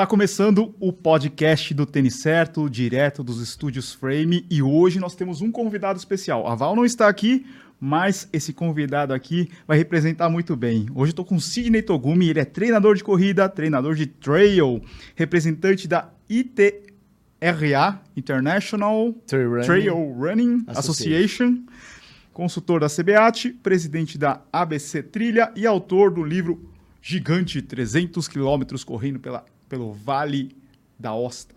Está começando o podcast do Tênis Certo, direto dos estúdios Frame, e hoje nós temos um convidado especial. A Val não está aqui, mas esse convidado aqui vai representar muito bem. Hoje estou com o Sidney Togumi, ele é treinador de corrida, treinador de trail, representante da ITRA, International Trail Running, Trail Running Association, consultor da CBAT, presidente da ABC Trilha e autor do livro Gigante 300 quilômetros correndo pela pelo Vale da Osta.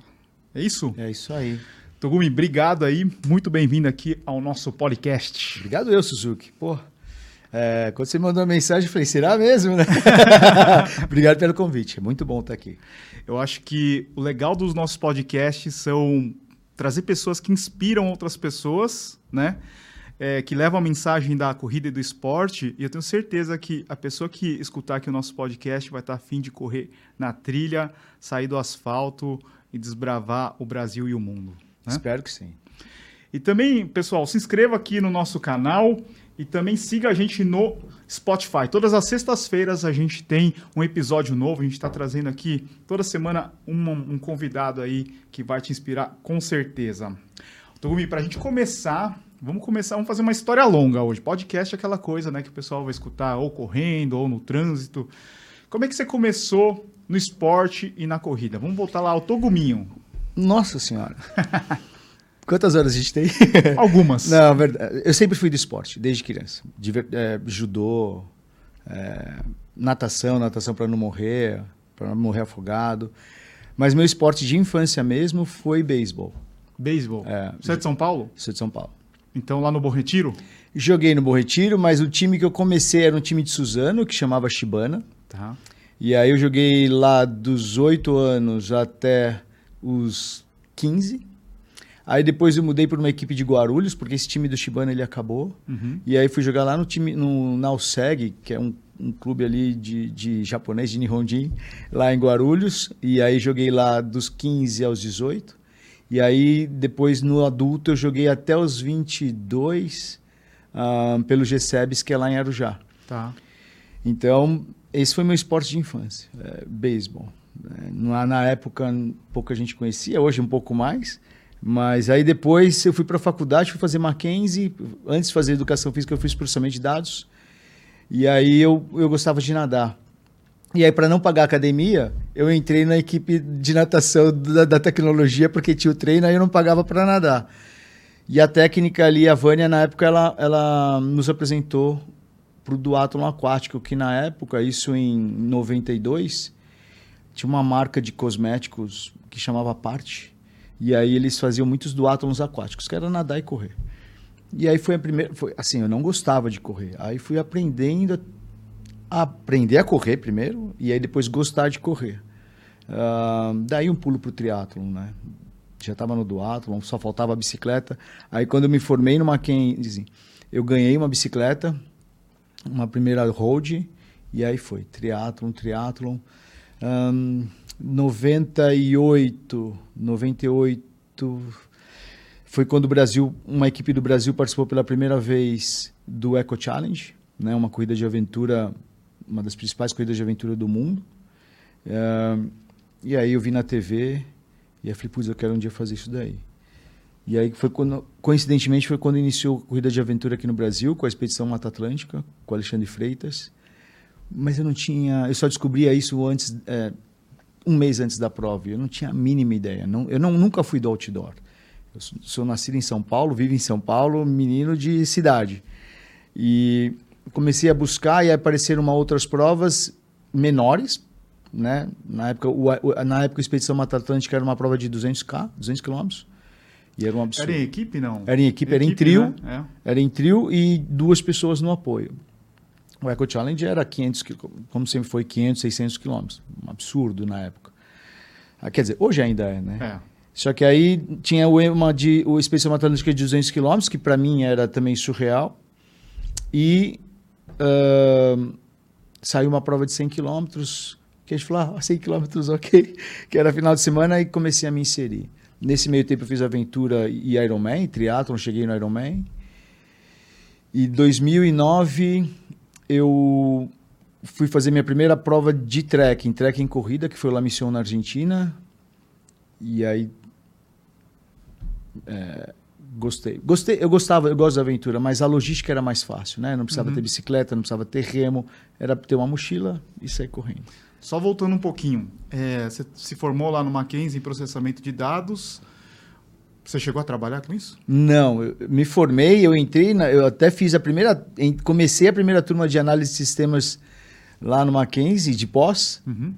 É isso? É isso aí. Togumi, obrigado aí. Muito bem-vindo aqui ao nosso podcast. Obrigado eu, Suzuki. Pô, é, quando você mandou a mensagem, eu falei, será mesmo, né? obrigado pelo convite. É muito bom estar aqui. Eu acho que o legal dos nossos podcasts são trazer pessoas que inspiram outras pessoas, né? É, que levam a mensagem da corrida e do esporte, e eu tenho certeza que a pessoa que escutar aqui o nosso podcast vai estar afim de correr na trilha, sair do asfalto e desbravar o Brasil e o mundo. Né? Espero que sim. E também, pessoal, se inscreva aqui no nosso canal e também siga a gente no Spotify. Todas as sextas-feiras a gente tem um episódio novo. A gente está trazendo aqui toda semana um, um, convidado aí que vai te inspirar com certeza. Togumi, para a gente começar, Vamos começar, vamos fazer uma história longa hoje. Podcast é aquela coisa, né, que o pessoal vai escutar ou correndo ou no trânsito. Como é que você começou no esporte e na corrida? Vamos voltar lá ao Toguminho. Nossa senhora. Quantas horas a gente tem? Algumas. Não, verdade. Eu sempre fui do esporte, desde criança. é, judô, é, natação, natação para não morrer, para não morrer afogado. Mas meu esporte de infância mesmo foi beisebol. Beisebol? É, Você é de São Paulo? Sou de São Paulo. Então lá no Bom Retiro? Joguei no Bom Retiro, mas o time que eu comecei era um time de Suzano, que chamava Shibana. Tá. E aí eu joguei lá dos 8 anos até os 15. Aí depois eu mudei para uma equipe de Guarulhos, porque esse time do Shibana ele acabou. Uhum. E aí fui jogar lá no time no Nauseg, que é um, um clube ali de, de japonês, de Nihonjin, lá em Guarulhos. E aí joguei lá dos 15 aos 18. E aí, depois no adulto, eu joguei até os 22 uh, pelo GSEBS, que é lá em Arujá. Tá. Então, esse foi meu esporte de infância, é, beisebol. É, na época, pouca gente conhecia, hoje um pouco mais. Mas aí depois eu fui para a faculdade, fui fazer Mackenzie. Antes de fazer educação física, eu fiz processamento de dados. E aí eu, eu gostava de nadar. E aí, para não pagar a academia, eu entrei na equipe de natação da, da tecnologia, porque tinha o treino, aí eu não pagava para nadar. E a técnica ali, a Vânia, na época, ela, ela nos apresentou para o duatlon aquático, que na época, isso em 92, tinha uma marca de cosméticos que chamava Parte. E aí eles faziam muitos duatlons aquáticos, que era nadar e correr. E aí foi a primeira, foi assim, eu não gostava de correr. Aí fui aprendendo aprender a correr primeiro e aí depois gostar de correr. Uh, daí um pulo para o triatlon, né? Já estava no duatlon, só faltava a bicicleta. Aí quando eu me formei no Mackenzie, eu ganhei uma bicicleta, uma primeira road, e aí foi triatlon, triatlon. Um, 98, 98 foi quando o Brasil, uma equipe do Brasil participou pela primeira vez do Eco Challenge, né, uma corrida de aventura uma das principais corridas de aventura do mundo. Uh, e aí eu vi na TV e eu falei, putz, eu quero um dia fazer isso daí. E aí foi quando, coincidentemente, foi quando iniciou a corrida de aventura aqui no Brasil, com a expedição Mata Atlântica, com Alexandre Freitas. Mas eu não tinha, eu só descobria isso antes, é, um mês antes da prova. Eu não tinha a mínima ideia. Não, eu não, nunca fui do outdoor. Eu sou, sou nascido em São Paulo, vivo em São Paulo, menino de cidade. E comecei a buscar e apareceram uma outras provas menores, né? Na época, o, na época a Expedição Mata Atlântica era uma prova de 200k, 200 quilômetros. E era um absurdo. Era em equipe, não? Era em equipe, era em trio. Né? É. Era em trio e duas pessoas no apoio. O Eco Challenge era 500, como sempre foi, 500, 600 quilômetros. Um absurdo na época. Ah, quer dizer, hoje ainda é, né? É. Só que aí tinha o, uma de, o Expedição Atlântica de 200 quilômetros, que para mim era também surreal. E Saiu uma prova de 100 quilômetros, que a gente falou, ah, 100 quilômetros, ok, que era final de semana, e comecei a me inserir. Nesse meio tempo eu fiz aventura e Ironman, triatlon, cheguei no Ironman. E 2009 eu fui fazer minha primeira prova de trekking, trekking corrida, que foi La Mission na Argentina. E aí. É, gostei. Gostei, eu gostava, eu gosto da aventura, mas a logística era mais fácil, né? Não precisava Uhum. ter bicicleta, não precisava ter remo, era ter uma mochila e sair correndo. Só voltando um pouquinho, é, você se formou lá no Mackenzie em processamento de dados. Você chegou a trabalhar com isso? Não, eu me formei, eu entrei, na- eu até fiz a primeira, em- comecei a primeira turma de análise de sistemas lá no Mackenzie, de pós, Uhum.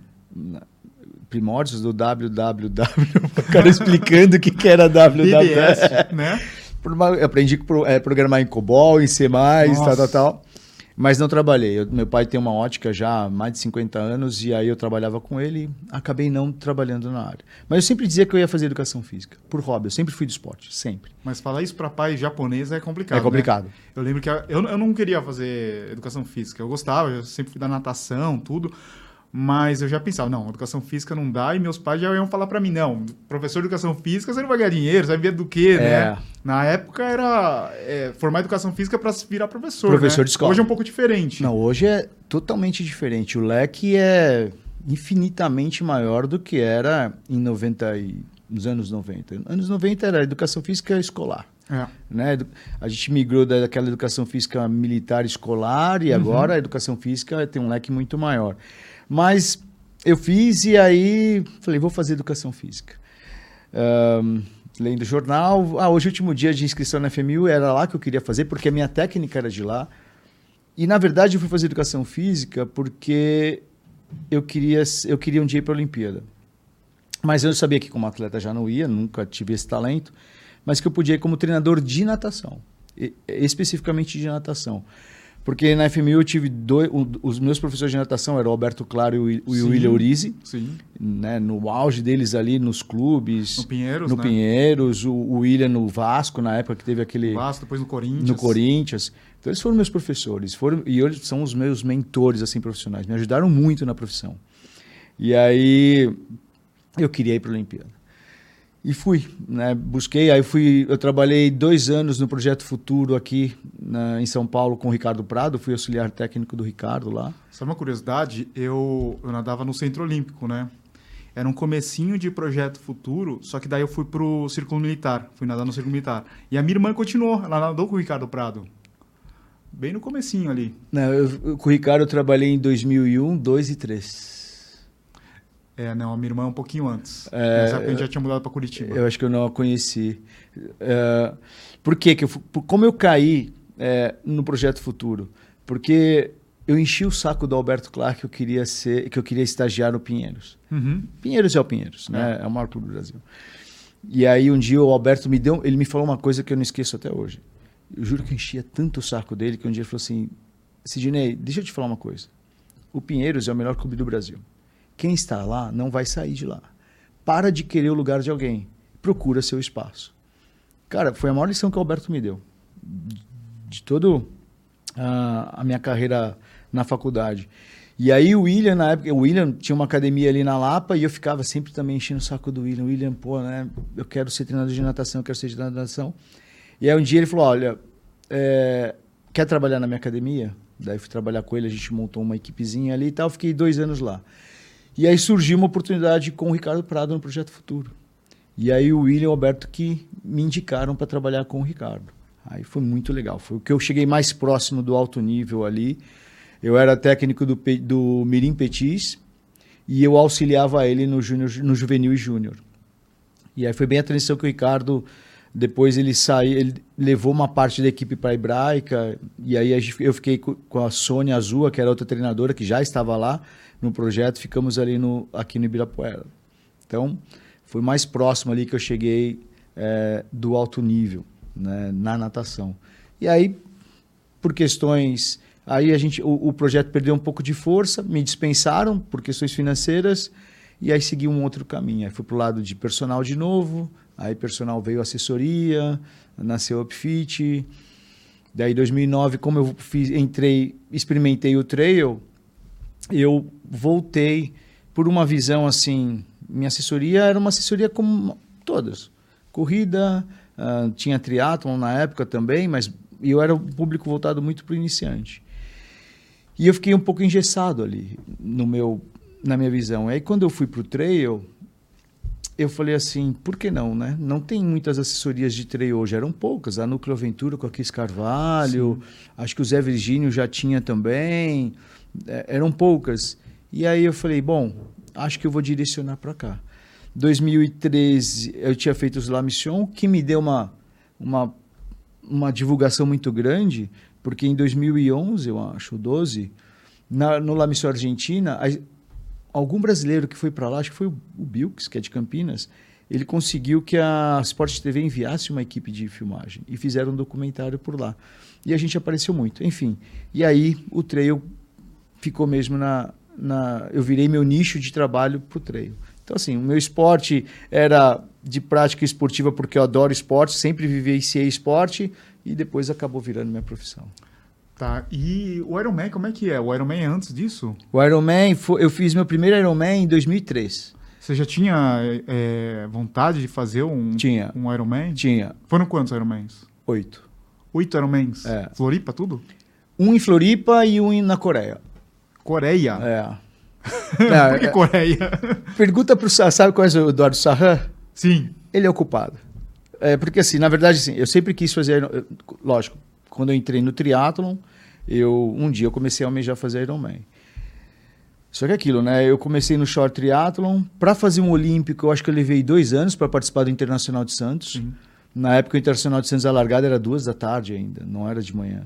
Primórdios do www, o cara explicando o que, que era www. Né? Uma- eu aprendi pro- é, programar em COBOL, em C++, tal, Nossa. tal, tal. Mas não trabalhei. Eu- meu pai tem uma ótica já há mais de 50 anos e aí eu trabalhava com ele e acabei não trabalhando na área. Mas eu sempre dizia que eu ia fazer educação física, por hobby. Eu sempre fui do esporte, sempre. Mas falar isso para pai japonês é complicado. é complicado. né? Eu lembro que a- eu, eu não queria fazer educação física. Eu gostava, eu sempre fui da natação, tudo. Mas eu já pensava, não, educação física não dá. E meus pais já iam falar para mim, não, professor de educação física, você não vai ganhar dinheiro, você vai viver do quê, É. né? Na época era é, formar educação física para virar professor. Professor né? de escola. Hoje é um pouco diferente. Não, hoje é totalmente diferente. O leque é infinitamente maior do que era em 90 e, nos anos 90. Anos 90 era educação física escolar. É. né? A gente migrou daquela educação física militar escolar e agora a educação física tem um leque muito maior. Mas eu fiz e aí falei, vou fazer educação física. Ahn, lendo jornal, ah, hoje último dia de inscrição na FMU, era lá que eu queria fazer, porque a minha técnica era de lá. E na verdade eu fui fazer educação física porque eu queria, eu queria um dia ir para a Olimpíada. Mas eu sabia que como atleta já não ia, nunca tive esse talento, mas que eu podia ir como treinador de natação, especificamente de natação. Porque na FMU eu tive dois, um- os meus professores de natação eram o Alberto Claro e o, Wi- o Sim. William Urizi, Sim. né, no auge deles ali nos clubes, No Pinheiros, no né? Pinheiros, o, o William no Vasco, na época que teve aquele Vasco, depois no Corinthians. no Corinthians. Então eles foram meus professores, foram e eles são os meus mentores assim profissionais, me ajudaram muito na profissão. E aí eu queria ir para a Olimpíada. E fui, né? Busquei, aí fui, eu trabalhei dois anos no projeto Futuro aqui na- em São Paulo com o Ricardo Prado, fui auxiliar técnico do Ricardo lá. Sabe uma curiosidade? Eu, eu nadava no Centro Olímpico, né? Era um comecinho de projeto futuro, só que daí eu fui pro Círculo Militar, fui nadar no Círculo Militar. E a minha irmã continuou, ela nadou com o Ricardo Prado. Bem no comecinho ali. Não, eu- com o Ricardo eu trabalhei em 2001, 2 e 3. É, não, a minha irmã um pouquinho antes. É, Nessa época a gente já tinha mudado para Curitiba. Eu acho que eu não a conheci. É, por quê? que eu, como eu caí é, no projeto futuro? Porque eu enchi o saco do Alberto Clark que eu queria ser, que eu queria estagiar no Pinheiros. Uhum. Pinheiros é o Pinheiros, né? É o maior clube do Brasil. E aí um dia o Alberto me deu, ele me falou uma coisa que eu não esqueço até hoje. Eu juro que eu enchia tanto o saco dele que um dia ele falou assim: Sidney, deixa eu te falar uma coisa. O Pinheiros é o melhor clube do Brasil. Quem está lá não vai sair de lá. Para de querer o lugar de alguém. Procura seu espaço. Cara, foi a maior lição que o Alberto me deu. De todo a, a minha carreira na faculdade. E aí o William, na época, o William tinha uma academia ali na Lapa e eu ficava sempre também enchendo o saco do William. William, pô, né? Eu quero ser treinador de natação, eu quero ser treinador de natação. E aí um dia ele falou, olha, é, quer trabalhar na minha academia? Daí fui trabalhar com ele, a gente montou uma equipezinha ali e tal, fiquei dois anos lá. E aí surgiu uma oportunidade com o Ricardo Prado no Projeto Futuro. E aí o William e o Alberto que me indicaram para trabalhar com o Ricardo. Aí foi muito legal. Foi o que eu cheguei mais próximo do alto nível ali. Eu era técnico do, do Mirim Petis e eu auxiliava ele no, júnior, no juvenil e júnior. E aí foi bem a transição que o Ricardo depois ele saiu, ele levou uma parte da equipe para a Hebraica e aí eu fiquei co- com a Sônia Azul, que era outra treinadora que já estava lá no projeto, ficamos ali no aqui no Ibirapuera. Então, foi mais próximo ali que eu cheguei eh, do alto nível, né, na natação. E aí, por questões. Aí a gente, o, o projeto perdeu um pouco de força, me dispensaram por questões financeiras, e aí segui um outro caminho. Aí fui para o lado de personal de novo, aí personal veio assessoria, nasceu Upfit. Daí, em 2009, como eu fiz, entrei, experimentei o trail, eu voltei por uma visão assim. Minha assessoria era uma assessoria como todas: corrida, ah, tinha triatlon na época também, mas eu era um público voltado muito para o iniciante. E eu fiquei um pouco engessado ali no meu, na minha visão. Aí quando eu fui para o trail, eu falei assim, por que não, né? Não tem muitas assessorias de trail hoje, eram poucas. A Núcleo Aventura com a Cris Carvalho, Sim. acho que o Zé Virgínio já tinha também, eram poucas. E aí eu falei, bom, acho que eu vou direcionar para cá. 2013 eu tinha feito os La Mission, que me deu uma, uma, uma divulgação muito grande, porque em 2011, eu acho, 12, na, no La Mission Argentina, a, algum brasileiro que foi para lá, acho que foi o, o Bilks, que é de Campinas, ele conseguiu que a Sport TV enviasse uma equipe de filmagem e fizeram um documentário por lá. E a gente apareceu muito, enfim. E aí o trail ficou mesmo na, na eu virei meu nicho de trabalho para o trail. Então, assim, o meu esporte era de prática esportiva porque eu adoro esporte, sempre vivenciei esporte e depois acabou virando minha profissão. Tá, e o Ironman, como é que é? O Ironman é antes disso? O Ironman, eu fiz meu primeiro Ironman em 2003. Você já tinha é, vontade de fazer um, tinha. um Ironman? Tinha. Foram quantos Ironmans? Oito. Oito Ironmans? É. Floripa, tudo? Um em Floripa e um na Coreia. Coreia? É. Não, Por que é, Coreia? Pergunta pro sabe qual é o Eduardo Sarran? Sim. Ele é ocupado. É, porque assim, na verdade, assim, eu sempre quis fazer, lógico, quando eu entrei no triatlon, eu um dia eu comecei a almejar fazer Ironman. Só que é aquilo, né? Eu comecei no short triathlon. Para fazer um olímpico, eu acho que eu levei dois anos para participar do Internacional de Santos. Sim. Na época, o Internacional de Santos, a largada era duas da tarde ainda, não era de manhã.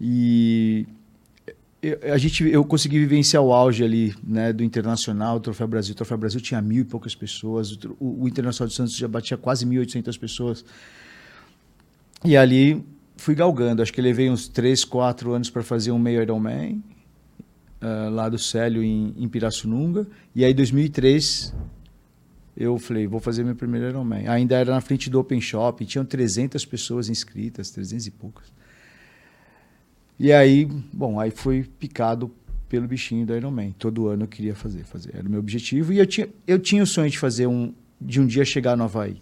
E eu, a gente, eu consegui vivenciar o auge ali, né, do Internacional, do Troféu Brasil. O Troféu Brasil tinha mil e poucas pessoas, o, o Internacional de Santos já batia quase 1.800 pessoas. E ali fui galgando. Acho que levei uns 3, 4 anos para fazer um meio Ironman, uh, lá do Célio, em, em Pirassununga. E aí, em 2003, eu falei, vou fazer meu primeiro Ironman. Ainda era na frente do Open Shop, tinham 300 pessoas inscritas, 300 e poucas. E aí, bom, aí fui picado pelo bichinho do Ironman. Todo ano eu queria fazer, fazer. Era o meu objetivo. E eu tinha, eu tinha o sonho de fazer um, de um dia chegar no Havaí.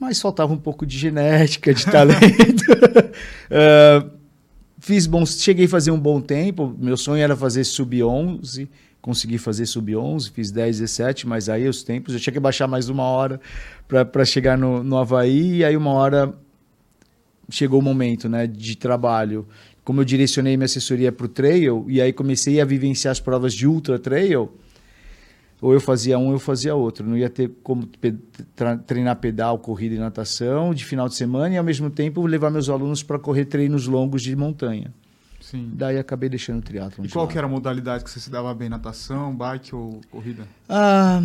Mas faltava um pouco de genética, de talento. uh, fiz bons, cheguei a fazer um bom tempo. Meu sonho era fazer sub-11. Consegui fazer sub-11, fiz 10, 17, mas aí os tempos, eu tinha que baixar mais uma hora para chegar no, no Havaí. E aí uma hora chegou o momento né, de trabalho, como eu direcionei minha assessoria para o trail, e aí comecei a vivenciar as provas de ultra trail, ou eu fazia um, eu fazia outro. Não ia ter como treinar pedal, corrida e natação de final de semana e, ao mesmo tempo, levar meus alunos para correr treinos longos de montanha. Sim. Daí acabei deixando o triatlo. E qual que era a modalidade que você se dava bem? Natação, bike ou corrida? Ah,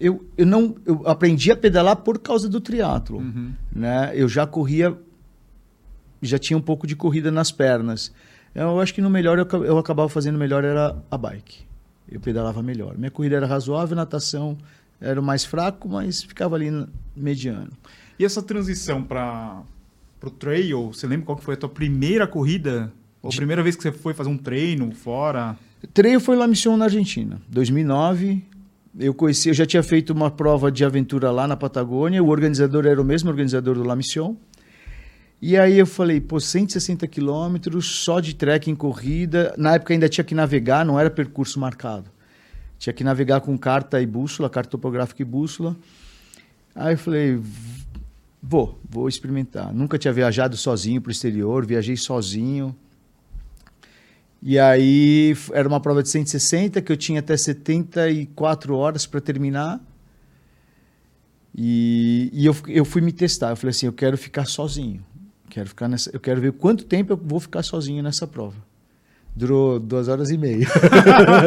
eu, eu não eu aprendi a pedalar por causa do triatlo. Uhum. Né? Eu já corria já tinha um pouco de corrida nas pernas. Eu acho que no melhor eu, eu acabava fazendo melhor era a bike. Eu pedalava melhor. Minha corrida era razoável, natação era o mais fraco, mas ficava ali mediano. E essa transição para o trail, você lembra qual foi a tua primeira corrida? Ou a primeira vez que você foi fazer um treino fora? Trail foi La Mission na Argentina, 2009. Eu conheci, eu já tinha feito uma prova de aventura lá na Patagônia. O organizador era o mesmo organizador do La Mission. E aí eu falei, pô, 160 quilômetros só de trekking corrida. Na época ainda tinha que navegar, não era percurso marcado. Tinha que navegar com carta e bússola, carta topográfica e bússola. Aí eu falei, vou, vou experimentar. Nunca tinha viajado sozinho para o exterior, viajei sozinho. E aí era uma prova de 160 que eu tinha até 74 horas para terminar. E, e eu, eu fui me testar. Eu falei assim, eu quero ficar sozinho. Quero ficar nessa, eu quero ver quanto tempo eu vou ficar sozinho nessa prova. Durou duas horas e meia.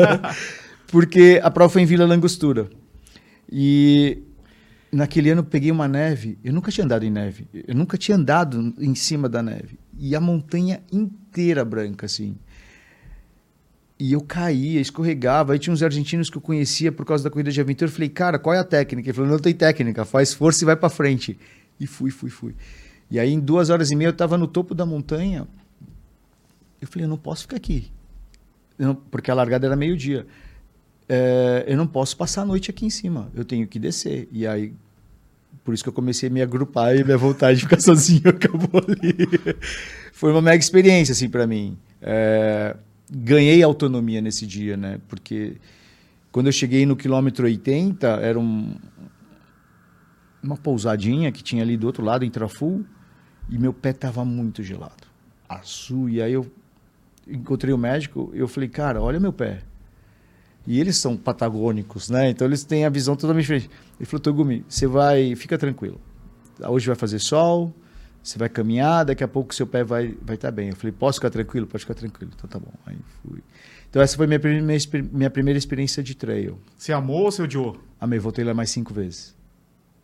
Porque a prova foi em Vila Langostura. E naquele ano eu peguei uma neve. Eu nunca tinha andado em neve. Eu nunca tinha andado em cima da neve. E a montanha inteira branca, assim. E eu caía, escorregava. Aí tinha uns argentinos que eu conhecia por causa da corrida de aventura. Eu falei, cara, qual é a técnica? Ele falou, não tem técnica, faz força e vai para frente. E fui, fui, fui. E aí, em duas horas e meia, eu estava no topo da montanha. Eu falei, eu não posso ficar aqui. Não, porque a largada era meio-dia. É, eu não posso passar a noite aqui em cima. Eu tenho que descer. E aí, por isso que eu comecei a me agrupar e minha vontade de ficar sozinho acabou ali. Foi uma mega experiência, assim, para mim. É, ganhei autonomia nesse dia, né? Porque quando eu cheguei no quilômetro 80, era um, uma pousadinha que tinha ali do outro lado, em Traful, e meu pé estava muito gelado, azul. E aí eu encontrei o médico, eu falei, cara, olha meu pé. E eles são patagônicos, né? Então eles têm a visão totalmente diferente. Ele falou, Togumi, você vai, fica tranquilo. Hoje vai fazer sol, você vai caminhar, daqui a pouco seu pé vai vai estar tá bem. Eu falei, posso ficar tranquilo? Pode ficar tranquilo. Então tá bom. Aí fui. Então essa foi minha primeira, minha primeira experiência de trail. Você amou ou você odiou? Amei, voltei lá mais cinco vezes.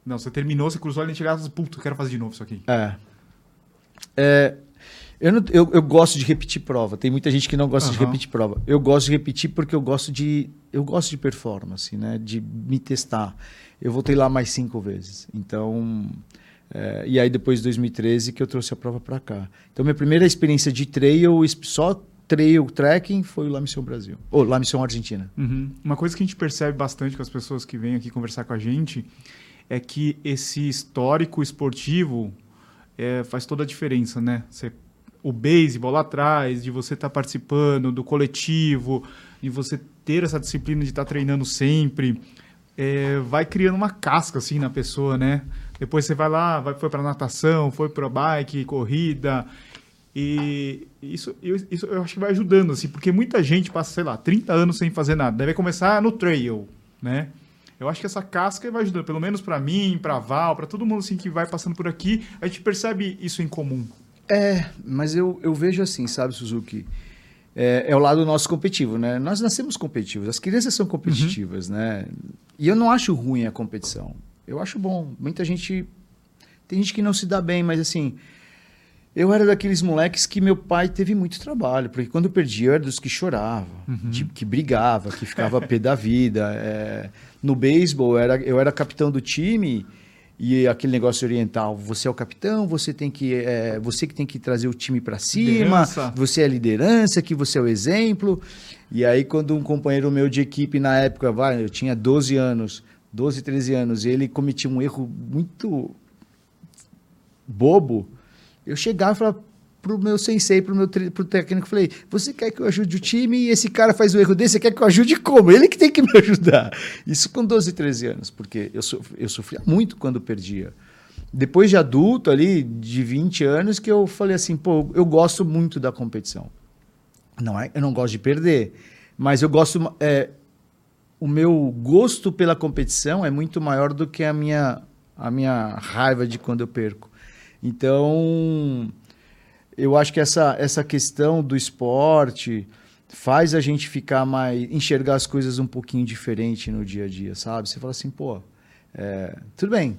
Não, você terminou, você cruzou a e chegava e puto, quero fazer de novo isso aqui. É. é eu, não, eu, eu, gosto de repetir prova. Tem muita gente que não gosta uhum. de repetir prova. Eu gosto de repetir porque eu gosto de eu gosto de performance, né? De me testar. Eu voltei lá mais cinco vezes. Então, é, e aí depois de 2013 que eu trouxe a prova para cá. Então minha primeira experiência de trail, só trail trekking, foi La Missão Brasil. Ou La Missão Argentina. Uhum. Uma coisa que a gente percebe bastante com as pessoas que vêm aqui conversar com a gente é que esse histórico esportivo é, faz toda a diferença, né? Você o beisebol lá atrás, de você estar tá participando do coletivo, de você ter essa disciplina de estar tá treinando sempre, é, vai criando uma casca assim na pessoa, né? Depois você vai lá, vai, foi para natação, foi para bike, corrida. E isso, isso eu acho que vai ajudando, assim, porque muita gente passa, sei lá, 30 anos sem fazer nada. Deve começar no trail, né? Eu acho que essa casca vai ajudando, pelo menos para mim, para Val, para todo mundo assim que vai passando por aqui, a gente percebe isso em comum. É, mas eu, eu vejo assim, sabe, Suzuki? É, é, o lado nosso competitivo, né? Nós nascemos competitivos, as crianças são competitivas, uhum. né? E eu não acho ruim a competição. Eu acho bom. Muita gente. Tem gente que não se dá bem, mas assim. Eu era daqueles moleques que meu pai teve muito trabalho, porque quando eu perdi, eu era dos que chorava, uhum. de, que brigava, que ficava pé da vida. É, no beisebol, eu era, eu era capitão do time e aquele negócio oriental, você é o capitão, você tem que é, você que tem que trazer o time para cima, liderança. você é a liderança, que você é o exemplo. E aí quando um companheiro meu de equipe na época, vai, eu tinha 12 anos, 12, 13 anos, e ele cometia um erro muito bobo, eu chegava e falava, pro meu sensei, pro meu pro técnico, falei: "Você quer que eu ajude o time e esse cara faz o erro desse, você quer que eu ajude como? Ele que tem que me ajudar". Isso com 12, 13 anos, porque eu eu sofria muito quando perdia. Depois de adulto ali, de 20 anos, que eu falei assim, pô, eu gosto muito da competição. Não é, eu não gosto de perder, mas eu gosto é, o meu gosto pela competição é muito maior do que a minha a minha raiva de quando eu perco. Então, eu acho que essa, essa questão do esporte faz a gente ficar mais. enxergar as coisas um pouquinho diferente no dia a dia, sabe? Você fala assim, pô, é, tudo bem,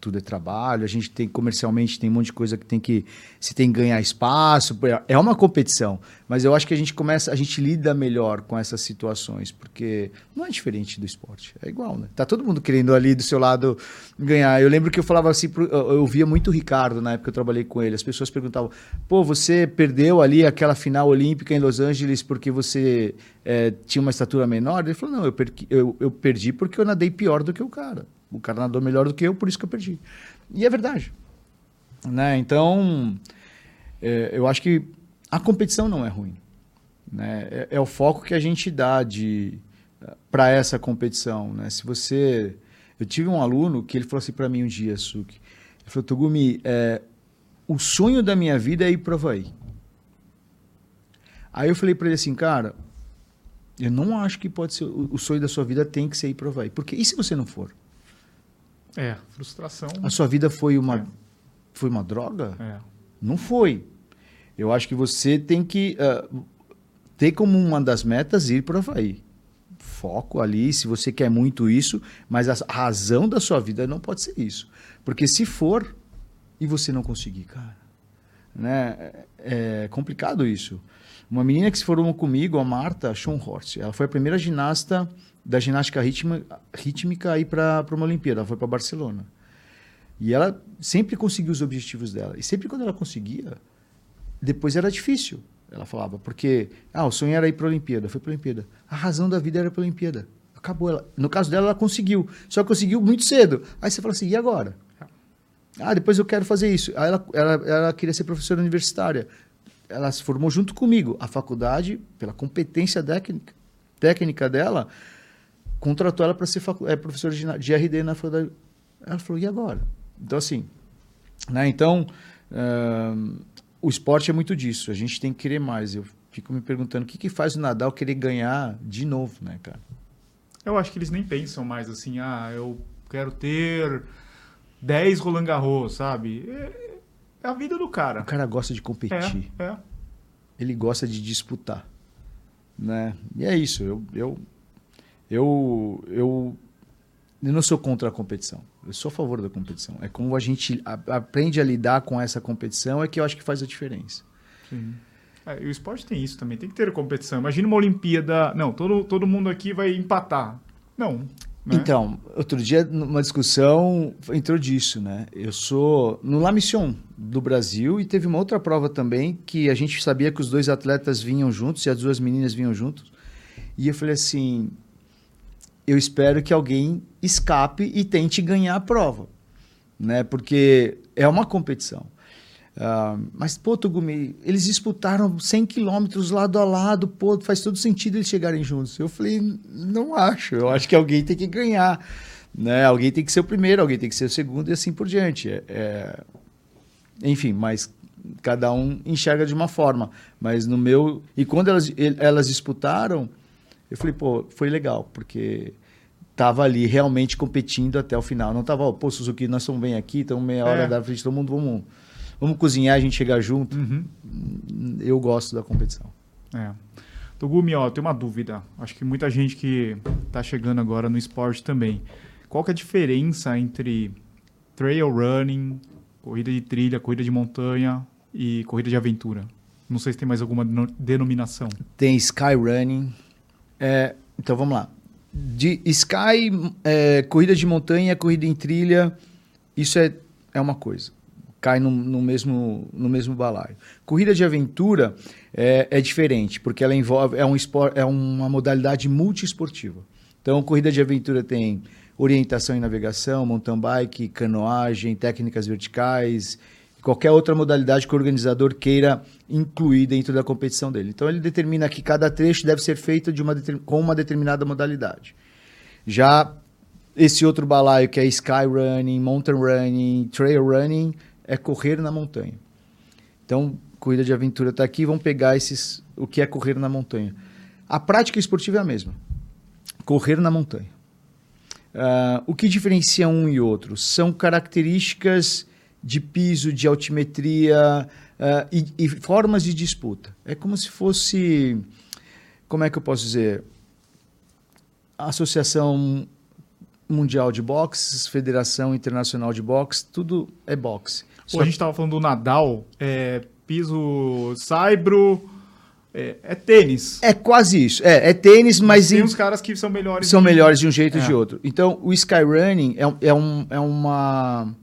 tudo é trabalho, a gente tem comercialmente tem um monte de coisa que tem que se tem que ganhar espaço, é uma competição, mas eu acho que a gente começa, a gente lida melhor com essas situações, porque não é diferente do esporte, é igual, né? Tá todo mundo querendo ali do seu lado ganhar. Eu lembro que eu falava assim, eu via muito o Ricardo na época que eu trabalhei com ele, as pessoas perguntavam: "Pô, você perdeu ali aquela final olímpica em Los Angeles porque você é, tinha uma estatura menor?" Ele falou: "Não, eu, perdi, eu, eu perdi porque eu nadei pior do que o cara." O cara nadou melhor do que eu, por isso que eu perdi. E é verdade. Né? Então, é, eu acho que a competição não é ruim. Né? É, é o foco que a gente dá de para essa competição. Né? Se você. Eu tive um aluno que ele falou assim para mim um dia, Suki. Ele falou, Togumi, é, o sonho da minha vida é ir para Havaí. Aí eu falei para ele assim, cara, eu não acho que pode ser. O, sonho da sua vida tem que ser ir para Havaí. Porque e se você não for? É, frustração. A sua vida foi uma, é. foi uma droga? É. Não foi. Eu acho que você tem que uh, ter como uma das metas ir para o Havaí. Foco ali, se você quer muito isso, mas a razão da sua vida não pode ser isso. Porque se for e você não conseguir, cara, né, é, é complicado isso. Uma menina que se formou comigo, a Marta Schonhorst, ela foi a primeira ginasta da ginástica rítmica, rítmica ir para uma Olimpíada. Ela foi para Barcelona. E ela sempre conseguiu os objetivos dela. E sempre quando ela conseguia, depois era difícil. Ela falava, porque ah, o sonho era ir para a Olimpíada, foi para a Olimpíada. A razão da vida era para a Olimpíada. Acabou. Ela, no caso dela, ela conseguiu. Só conseguiu muito cedo. Aí você fala assim, e agora? Ah, depois eu quero fazer isso. Aí ela, ela, ela queria ser professora universitária. ela se formou junto comigo. A faculdade, pela competência técnica, técnica dela, contratou ela para ser é, professora de, de RD na faculdade. Ela falou, e agora? Então, assim, né? Então, uh, o esporte é muito disso. A gente tem que querer mais. Eu fico me perguntando o que, que faz o Nadal querer ganhar de novo, né, cara? Eu acho que eles nem pensam mais assim, ah, eu quero ter 10 Roland Garros, sabe? É, é a vida do cara. O cara gosta de competir. É, é. Ele gosta de disputar, né? E é isso. Eu, eu, eu, eu, eu não sou contra a competição. Eu sou a favor da competição. É como a gente aprende a lidar com essa competição é que eu acho que faz a diferença. Sim. É, e o esporte tem isso também, tem que ter competição. Imagina uma Olimpíada. Não, todo, todo mundo aqui vai empatar. Não. Né? Então, outro dia, numa discussão, entrou disso, né? Eu sou no La Mission do Brasil e teve uma outra prova também que a gente sabia que os dois atletas vinham juntos e as duas meninas vinham juntos. E eu falei assim: eu espero que alguém escape e tente ganhar a prova, né? Porque é uma competição. Uh, mas, pô, Tugumi, eles disputaram 100 quilômetros lado a lado, pô, faz todo sentido eles chegarem juntos. Eu falei, não acho, eu acho que alguém tem que ganhar, né? Alguém tem que ser o primeiro, alguém tem que ser o segundo e assim por diante. É, é... Enfim, mas cada um enxerga de uma forma. Mas no meu... E quando elas, elas disputaram, eu falei, pô, foi legal, porque tava ali realmente competindo até o final. Não tava, pô, Suzuki, nós estamos bem aqui, estamos meia hora é. da frente todo mundo, vamos vamos cozinhar, a gente chegar junto. Uhum. Eu gosto da competição. É. Togumi, ó, tem uma dúvida. Acho que muita gente que está chegando agora no esporte também. Qual que é a diferença entre trail running, corrida de trilha, corrida de montanha e corrida de aventura? Não sei se tem mais alguma denominação. Tem sky running. É, então vamos lá. De sky, é, corrida de montanha, corrida em trilha, isso é, é uma coisa cai no, no, mesmo, no mesmo balaio. Corrida de aventura é, é diferente, porque ela envolve é, um esport, é uma modalidade multiesportiva. Então, corrida de aventura tem orientação e navegação, mountain bike, canoagem, técnicas verticais, qualquer outra modalidade que o organizador queira incluir dentro da competição dele. Então, ele determina que cada trecho deve ser feito de uma, com uma determinada modalidade. Já esse outro balaio que é sky running, mountain running, trail running, é correr na montanha. Então, corrida de aventura está aqui, vamos pegar esses, o que é correr na montanha. A prática esportiva é a mesma. Correr na montanha. Uh, o que diferencia um e outro são características de piso, de altimetria uh, e, e, formas de disputa. É como se fosse, como é que eu posso dizer, a Associação Mundial de Boxe, Federação Internacional de Boxe, tudo é boxe. Pô, a gente estava falando do Nadal, é, piso saibro, é, é, tênis. É quase isso. É, é tênis, mas. Tem em... uns caras que são melhores. São de... melhores de um jeito ou é. de outro. Então, o Skyrunning é, é, um, é uma.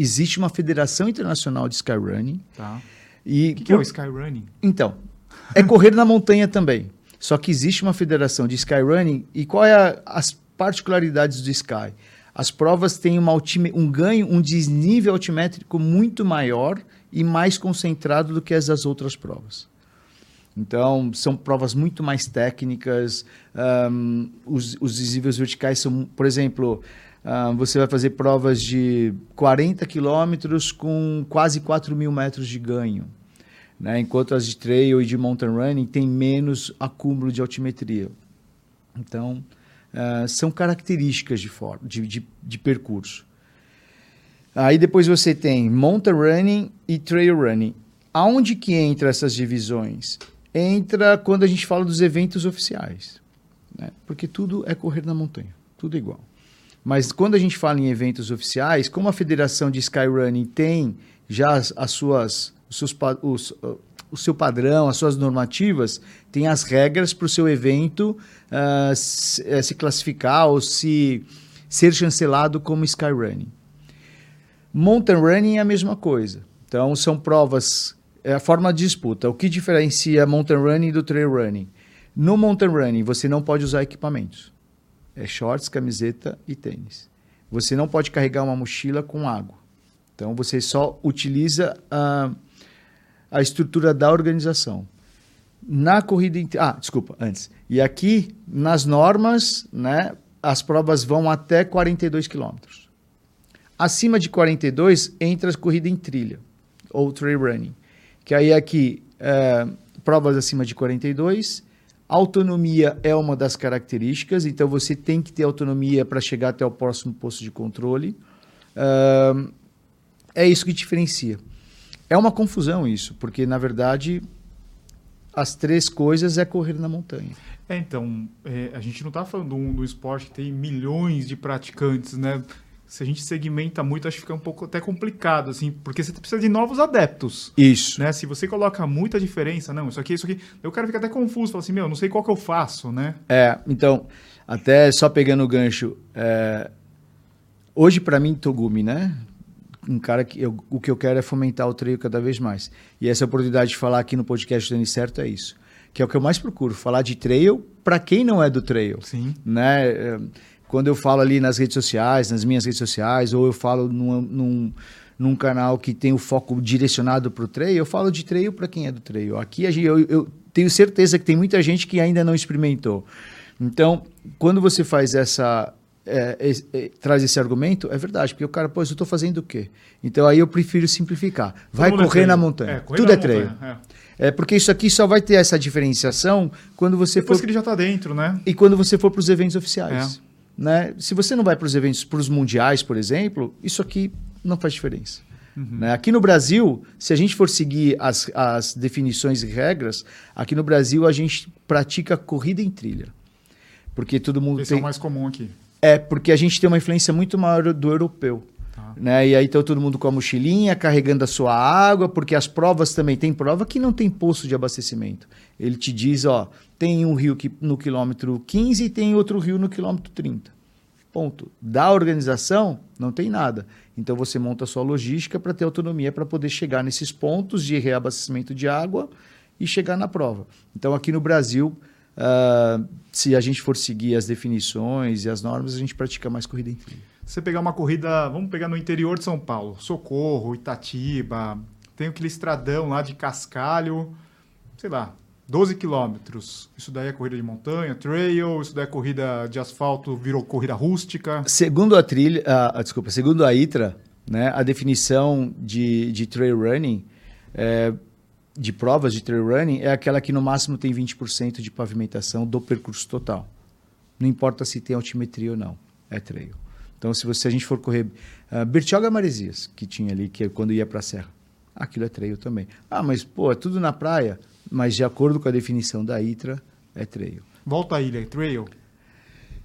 Existe uma federação internacional de Skyrunning. Tá. E o que, que é o Skyrunning? Então, é correr na montanha também. Só que existe uma federação de Skyrunning. E qual é a, as particularidades do Sky? As provas têm uma um ganho, um desnível altimétrico muito maior e mais concentrado do que as das outras provas. Então, são provas muito mais técnicas. Um, os, os desníveis verticais são, por exemplo, um, você vai fazer provas de 40 quilômetros com quase 4 mil metros de ganho. Né? Enquanto as de trail e de mountain running têm menos acúmulo de altimetria. Então, uh, são características de, de, de, de, percurso. Aí depois você tem mountain running e trail running. Aonde que entra essas divisões? Entra quando a gente fala dos eventos oficiais, né? porque tudo é correr na montanha, tudo igual. Mas quando a gente fala em eventos oficiais, como a Federação de Skyrunning tem já as, as suas, os seus, os, o seu padrão, as suas normativas, tem as regras para o seu evento uh, se, uh, se, classificar ou se ser chancelado como Skyrunning. Mountain Running é a mesma coisa. Então, são provas, é a forma de disputa. O que diferencia Mountain Running do Trail Running? No Mountain Running, você não pode usar equipamentos. É shorts, camiseta e tênis. Você não pode carregar uma mochila com água. Então, você só utiliza... Uh, a estrutura da organização. Na corrida. Ah, desculpa, antes. E aqui, nas normas, né, as provas vão até 42 quilômetros. Acima de 42 entra a corrida em trilha, ou trail running. Que aí aqui, é, provas acima de 42. Autonomia é uma das características, então você tem que ter autonomia para chegar até o próximo posto de controle. É, é isso que diferencia. É uma confusão isso, porque na verdade as três coisas é correr na montanha. É, então, é, a gente não está falando do, do esporte que tem milhões de praticantes, né? Se a gente segmenta muito, acho que fica um pouco até complicado, assim, porque você precisa de novos adeptos. Isso. Né? Se você coloca muita diferença, não, isso aqui, isso aqui, eu quero ficar até confuso, fala assim, meu, não sei qual que eu faço, né? É, então, até só pegando o gancho, é, hoje para mim, Togumi, né? um cara que eu, o que eu quero é fomentar o treino cada vez mais. E essa oportunidade de falar aqui no podcast do Denis Certo é isso. Que é o que eu mais procuro, falar de trail para quem não é do trail. Sim. Né? É, quando eu falo ali nas redes sociais, nas minhas redes sociais, ou eu falo num, num, num canal que tem o foco direcionado para o trail, eu falo de trail para quem é do trail. Aqui eu, eu tenho certeza que tem muita gente que ainda não experimentou. Então, quando você faz essa, é, é, é, traz esse argumento, é verdade, porque o cara, pô, eu estou fazendo o quê? Então aí eu prefiro simplificar. Vai correr na montanha. É, Tudo na é treino. É. é. porque isso aqui só vai ter essa diferenciação quando você Depois for. que ele já está dentro, né? E quando você for para os eventos oficiais. Né? Se você não vai para os eventos, para os mundiais, por exemplo, isso aqui não faz diferença. Uhum. Né? Aqui no Brasil, se a gente for seguir as, as definições e regras, aqui no Brasil a gente pratica corrida em trilha. Porque todo mundo Esse tem... é o mais comum aqui. É, porque a gente tem uma influência muito maior do europeu. Né? E aí então todo mundo com a mochilinha, carregando a sua água, porque as provas também tem prova que não tem posto de abastecimento. Ele te diz, ó, tem um rio que, no quilômetro 15 e tem outro rio no quilômetro 30. Ponto. Da organização, não tem nada. Então você monta a sua logística para ter autonomia para poder chegar nesses pontos de reabastecimento de água e chegar na prova. Então aqui no Brasil, Uh, se a gente for seguir as definições e as normas, a gente pratica mais corrida em trilha. Você pegar uma corrida, vamos pegar no interior de São Paulo, Socorro, Itatiba, tem aquele estradão lá de Cascalho, sei lá, 12 quilômetros. Isso daí é corrida de montanha, trail, isso daí é corrida de asfalto, virou corrida rústica. Segundo a trilha, uh, desculpa, segundo a ITRA, né, a definição de, de trail running é, de provas de trail running é aquela que no máximo tem 20% de pavimentação do percurso total. Não importa se tem altimetria ou não, é trail. Então, se, você, a gente for correr uh, Bertioga Maresias, que tinha ali, que é quando ia para a serra, aquilo é trail também. Ah, mas pô, é tudo na praia, mas de acordo com a definição da ITRA, é trail. Volta à ilha, é trail?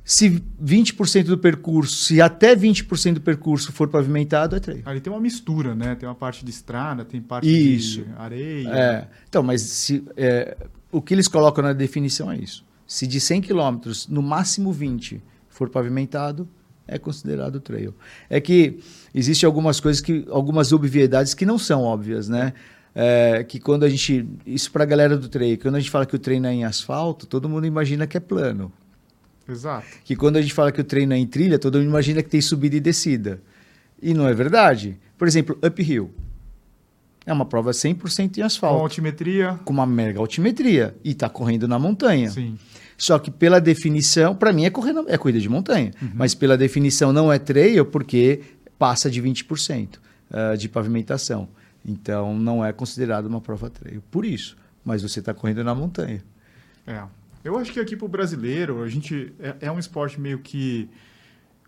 Se 20% do percurso, se até 20% do percurso for pavimentado, é trail. Ali tem uma mistura, né? Tem uma parte de estrada, tem parte isso. de areia. É. Então, mas se, é, o que eles colocam na definição é isso. Se de 100 km, no máximo 20 for pavimentado, é considerado trail. É que existem algumas coisas que, algumas obviedades que não são óbvias, né? É, que quando a gente, isso para a galera do trail, quando a gente fala que o treino é em asfalto, todo mundo imagina que é plano. Exato. Que quando a gente fala que o treino é em trilha, todo mundo imagina que tem subida e descida. E não é verdade. Por exemplo, uphill. É uma prova 100% em asfalto. Com altimetria. Com uma mega altimetria. E está correndo na montanha. Sim. Só que pela definição, para mim é, correr na, é corrida de montanha. Uhum. Mas pela definição não é trail porque passa de 20% uh, ah, de pavimentação. Então não é considerado uma prova trail. Por isso. Mas você está correndo na montanha. É. Eu acho que aqui para o brasileiro, a gente é, é, um esporte meio que.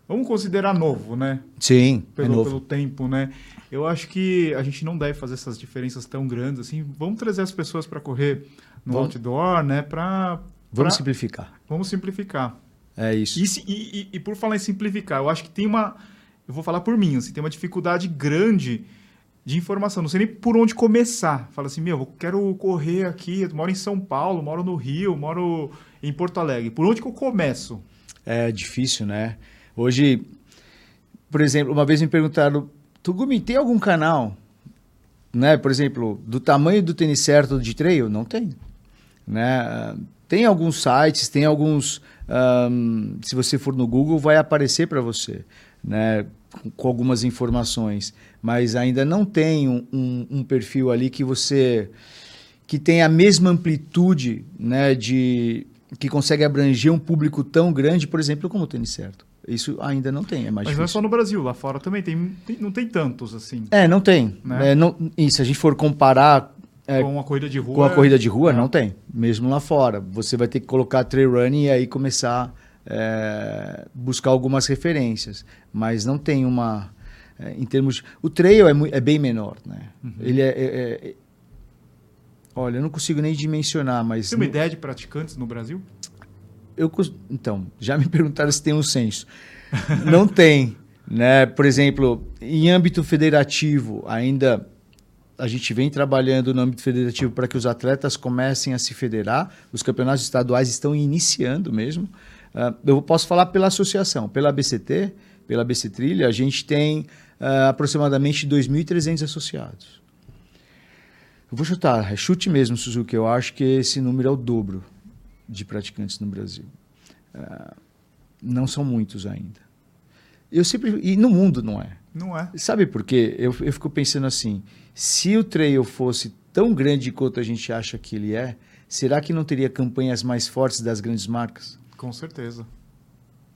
Vamos considerar novo, né? Sim, pelo, é novo. pelo tempo, né? Eu acho que a gente não deve fazer essas diferenças tão grandes assim. Vamos trazer as pessoas para correr no vamos, outdoor, né? Pra, vamos simplificar. Vamos simplificar. É isso. E, e, e, e, por falar em simplificar, eu acho que tem uma. Eu vou falar por mim, assim, tem uma dificuldade grande de informação. Não sei nem por onde começar. Fala assim, meu, eu quero correr aqui, eu moro em São Paulo, moro no Rio, moro em Porto Alegre. Por onde que eu começo? É difícil, né? Hoje, por exemplo, uma vez me perguntaram, Tugumi, tem algum canal, né? Por exemplo, do tamanho do tênis certo de trail? Não tem. Né? Tem alguns sites, tem alguns... Um, se você for no Google, vai aparecer para você. né, com, algumas informações, mas ainda não tem um, um, um perfil ali que você que tem a mesma amplitude, né, de que consegue abranger um público tão grande, por exemplo, como o tênis certo. Isso ainda não tem, é mais Mas difícil. não é só no Brasil, lá fora também tem, tem- não tem tantos assim. É, não tem. Né? É, não, e se a gente for comparar é, com a corrida de rua. com a corrida de rua, é. não tem. Mesmo lá fora. Você vai ter que colocar trail running e aí começar é, buscar algumas referências. Mas não tem uma. é, em termos. O trail é, é bem menor, né? Uhum. Ele é, é- Olha, eu não consigo nem dimensionar, mas. Tem uma no- ideia de praticantes no Brasil? eu então já me perguntaram se tem um censo não tem né por exemplo em âmbito federativo ainda a gente vem trabalhando no âmbito federativo para que os atletas comecem a se federar os campeonatos estaduais estão iniciando mesmo Ah, eu posso falar pela associação pela BCT pela BC Trilha a gente tem ah, aproximadamente 2.300 associados eu vou chutar, é chute mesmo, Suzuki. Eu acho que esse número é o dobro de praticantes no Brasil. Ah, não são muitos ainda. Eu sempre e no mundo não é. Não é. Sabe por quê? Eu, eu fico pensando assim: se o trail fosse tão grande quanto a gente acha que ele é, será que não teria campanhas mais fortes das grandes marcas? Com certeza.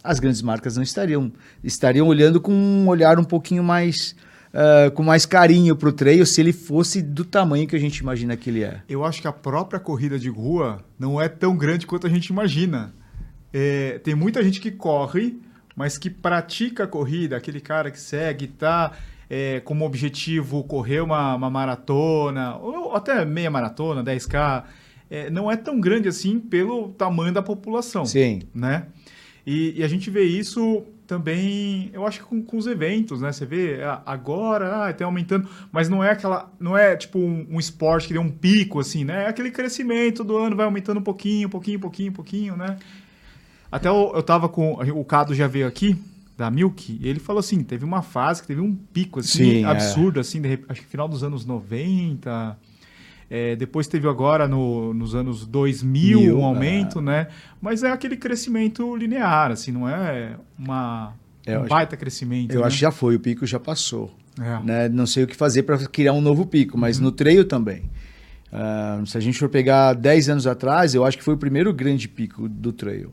As grandes marcas não estariam estariam olhando com um olhar um pouquinho mais ah, com mais carinho para o trail se ele fosse do tamanho que a gente imagina que ele é. Eu acho que a própria corrida de rua não é tão grande quanto a gente imagina. É, tem muita gente que corre, mas que pratica a corrida, aquele cara que segue, tá é, como objetivo correr uma, uma maratona, ou até meia maratona, 10K, é, não é tão grande assim pelo tamanho da população. Sim. né? E, e a gente vê isso também, eu acho que com, com os eventos, né? Você vê ah, agora, ah, tá aumentando, mas não é aquela, não é tipo um, um esporte que deu um pico assim, né? É aquele crescimento do ano, vai aumentando um pouquinho, pouquinho, pouquinho, pouquinho, né? Até eu, eu tava com o Cado já veio aqui da Milk, e ele falou assim, teve uma fase que teve um pico assim Sim, é. absurdo assim, de acho que final dos anos 90, é, depois teve agora no- nos anos 2000 Mil, um aumento, né? Mas é aquele crescimento linear, assim, não é uma, É, um acho- baita crescimento. Eu né? acho que já foi, o pico já passou. É. né? Não sei o que fazer para criar um novo pico, mas no trail também. Ah, se a gente for pegar 10 anos atrás, eu acho que foi o primeiro grande pico do trail.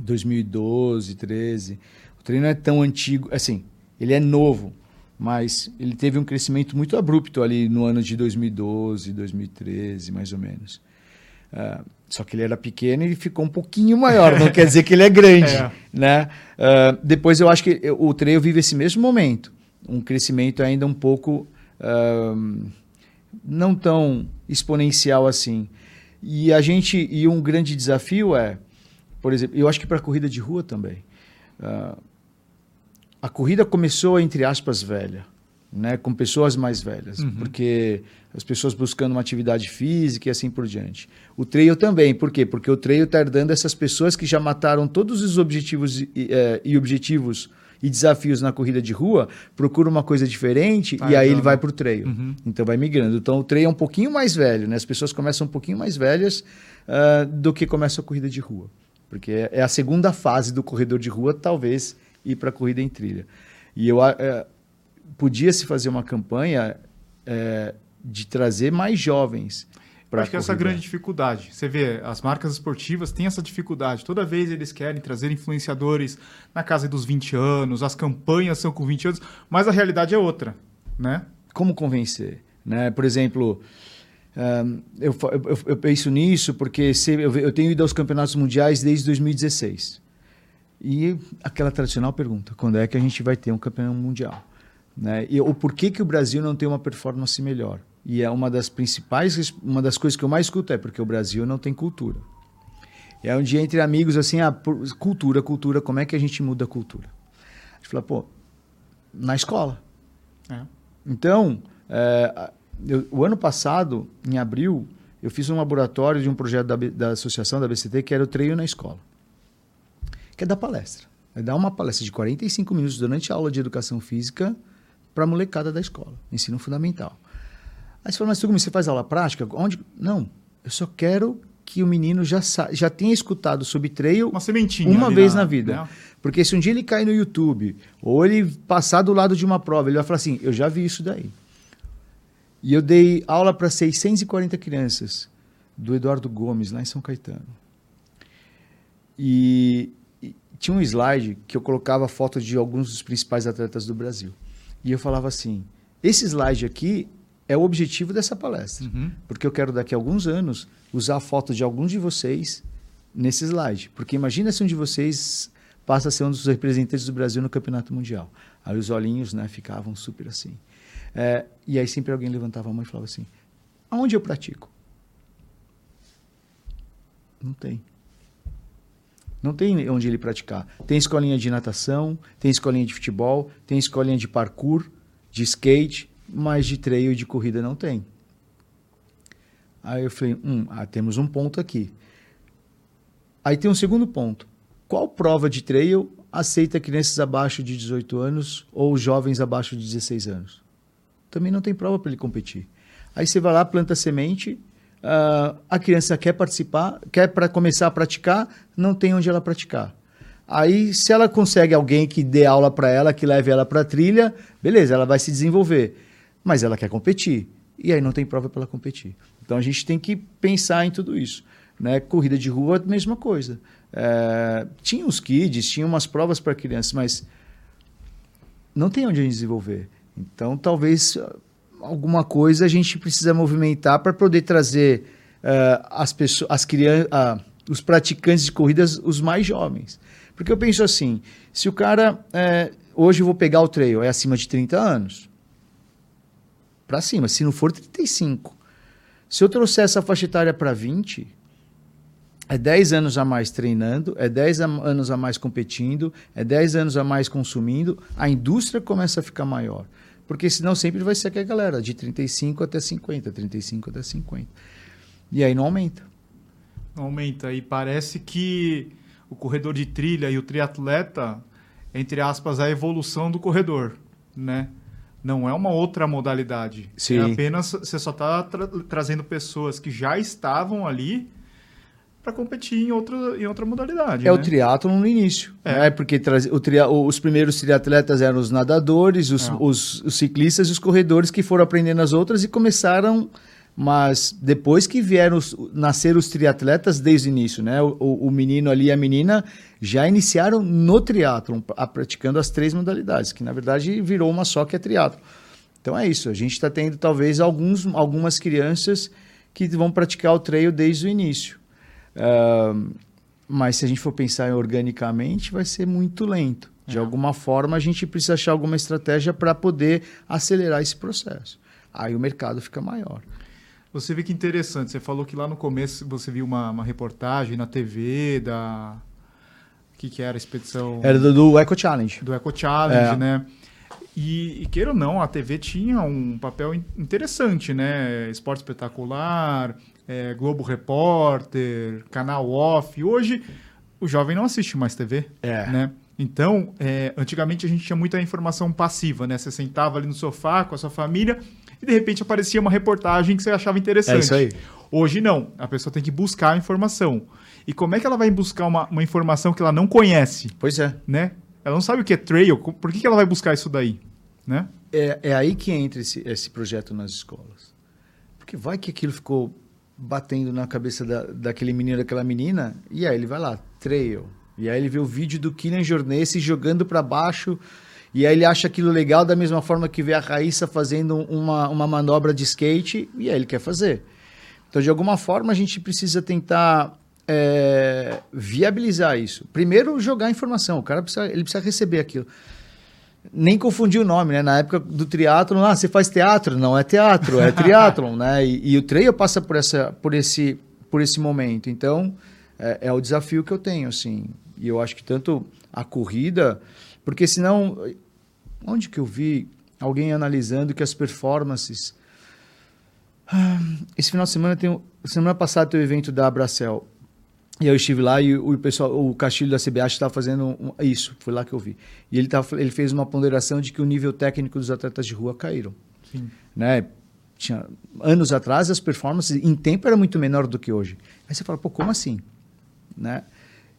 2012, 13. O trail não é tão antigo, assim, ele é novo, mas ele teve um crescimento muito abrupto ali no ano de 2012, 2013, mais ou menos. Ah, só que ele era pequeno e ficou um pouquinho maior, não quer dizer que ele é grande. É. Né? Ah, depois eu acho que o trail vive esse mesmo momento, um crescimento ainda um pouco ah, não tão exponencial assim. E a gente e um grande desafio é, por exemplo, eu acho que para a corrida de rua também. ah, a corrida começou entre aspas velha, né, com pessoas mais velhas, Uhum. porque as pessoas buscando uma atividade física e assim por diante. O trail também, por quê? Porque o trail está herdando essas pessoas que já mataram todos os objetivos e, eh, e objetivos e desafios na corrida de rua, procura uma coisa diferente Tá e aí ele herdando. vai para o trail. Uhum. Então vai migrando. Então o trail é um pouquinho mais velho, né? As pessoas começam um pouquinho mais velhas ah, do que começa a corrida de rua. Porque é é a segunda fase do corredor de rua, talvez, ir para a corrida em trilha. E eu ah, eh, podia se fazer uma campanha eh, de trazer mais jovens para acho que essa é a grande dificuldade. Você vê, as marcas esportivas têm essa dificuldade. Toda vez eles querem trazer influenciadores na casa dos 20 anos, as campanhas são com 20 anos, mas a realidade é outra, né? como convencer, né? Por exemplo, eu, eu, eu penso nisso porque se- eu, eu tenho ido aos campeonatos mundiais desde 2016 e aquela tradicional pergunta: quando é que a gente vai ter um campeão mundial? Né? E o porquê que o Brasil não tem uma performance melhor? E é uma das principais, uma das coisas que eu mais escuto é porque o Brasil não tem cultura. E é um dia entre amigos assim, ah, por- cultura, cultura, como é que a gente muda a cultura? A gente fala, pô, na escola. É. Então, é, a- eu- o ano passado, em abril, eu fiz um laboratório de um projeto da, da associação da BCT que era o treino na escola. Que é dar palestra. É dar uma palestra de 45 minutos durante a aula de educação física para a molecada da escola, ensino fundamental. Aí você fala, mas Tugumi, você faz aula prática? Onde? Não, eu só quero que o menino já, já tenha escutado sobre trail uma, uma vez na, na vida. Né? Porque se um dia ele cair no YouTube, ou ele passar do lado de uma prova, ele vai falar assim: eu já vi isso daí. E eu dei aula para 640 crianças, do Eduardo Gomes, lá em São Caetano. E, e tinha um slide que eu colocava foto de alguns dos principais atletas do Brasil. E eu falava assim: esse slide aqui é o objetivo dessa palestra. Uhum. Porque eu quero, daqui a alguns anos, usar a foto de alguns de vocês nesse slide. Porque imagina se um de vocês passa a ser um dos representantes do Brasil no Campeonato Mundial. Aí os olhinhos né, ficavam super assim. É, e aí sempre alguém levantava a mão e falava assim: aonde eu pratico? Não tem. Não tem onde ele praticar. Tem escolinha de natação, tem escolinha de futebol, tem escolinha de parkour, de skate, mas de trail e de corrida não tem. Aí eu falei, hum, ah, temos um ponto aqui. Aí tem um segundo ponto. Qual prova de trail aceita crianças abaixo de 18 anos ou jovens abaixo de 16 anos? Também não tem prova para ele competir. Aí você vai lá, planta semente, uh, a criança quer participar, quer para começar a praticar, não tem onde ela praticar. Aí, se ela consegue alguém que dê aula para ela, que leve ela para a trilha, beleza, ela vai se desenvolver mas ela quer competir. E aí não tem prova para ela competir. Então a gente tem que pensar em tudo isso. Né? Corrida de rua, mesma coisa. É, tinha os kids, tinha umas provas para crianças, mas não tem onde a gente desenvolver. Então talvez alguma coisa a gente precisa movimentar para poder trazer uh, as pessoas, as crianças, uh, os praticantes de corridas, os mais jovens. Porque eu penso assim, se o cara, uh, hoje eu vou pegar o trail, é acima de 30 anos, para cima. Se não for 35. Se eu trouxer essa faixa etária para 20, é 10 anos a mais treinando, é 10 anos a mais competindo, é 10 anos a mais consumindo, a indústria começa a ficar maior. Porque senão sempre vai ser aquela galera de 35 até 50, 35 até 50. E aí não aumenta. Não aumenta. E parece que o corredor de trilha e o triatleta, entre aspas, a evolução do corredor, né? Não é uma outra modalidade. É Sim. É apenas você só está tra trazendo pessoas que já estavam ali para competir em outra, em outra modalidade. É né? o triatlo no início. É, né? porque o tri os primeiros triatletas eram os nadadores, os, é. os, os ciclistas e os corredores que foram aprendendo as outras e começaram mas depois que vieram os, nascer os triatletas desde o início, né? O, o, menino ali e a menina já iniciaram no triatlon, praticando as três modalidades, que na verdade virou uma só que é triatlon. Então é isso, a gente está tendo talvez alguns, algumas crianças que vão praticar o trail desde o início. Uh, mas se a gente for pensar organicamente, vai ser muito lento. De é. alguma forma, a gente precisa achar alguma estratégia para poder acelerar esse processo. Aí o mercado fica maior. Você vê que interessante. Você falou que lá no começo você viu uma, uma reportagem na TV da. O que, que era a expedição? Era do, do Eco Challenge. Do Eco Challenge, é. né? E, e queira ou não, a TV tinha um papel interessante, né? Esporte Espetacular, é, Globo Repórter, Canal Off. Hoje, o jovem não assiste mais TV, é. né? Então, é, antigamente a gente tinha muita informação passiva, né? Você sentava ali no sofá com a sua família e de repente aparecia uma reportagem que você achava interessante. É isso aí. Hoje não, a pessoa tem que buscar a informação. E como é que ela vai buscar uma, uma informação que ela não conhece? Pois é. Né? Ela não sabe o que é trail, por que, que ela vai buscar isso daí? Né? É, é aí que entra esse, esse projeto nas escolas. Porque vai que aquilo ficou batendo na cabeça da, daquele menino, daquela menina, e aí ele vai lá, trail. E aí ele vê o vídeo do Kylian Jornet se jogando para baixo e aí ele acha aquilo legal da mesma forma que vê a Raíssa fazendo uma, uma manobra de skate e aí ele quer fazer. Então, de alguma forma, a gente precisa tentar é, viabilizar isso. Primeiro, jogar informação. O cara precisa, ele precisa receber aquilo. Nem confundir o nome, né? Na época do triatlo, ah, você faz teatro? Não é teatro, é triatlon, né? E, e, o trail passa por, essa, por, esse, por esse momento. Então, é, é o desafio que eu tenho, assim. E eu acho que tanto a corrida... Porque senão Onde que eu vi alguém analisando que as performances. Ah, esse final de semana tem. Semana passada tem o evento da Abracel. E eu estive lá e o pessoal, o Castilho da CBH estava fazendo isso, foi lá que eu vi. E ele, tava, ele fez uma ponderação de que o nível técnico dos atletas de rua caíram. Sim. Né? tinha anos atrás as performances em tempo era muito menor do que hoje. Aí você fala, pô, como assim? Né?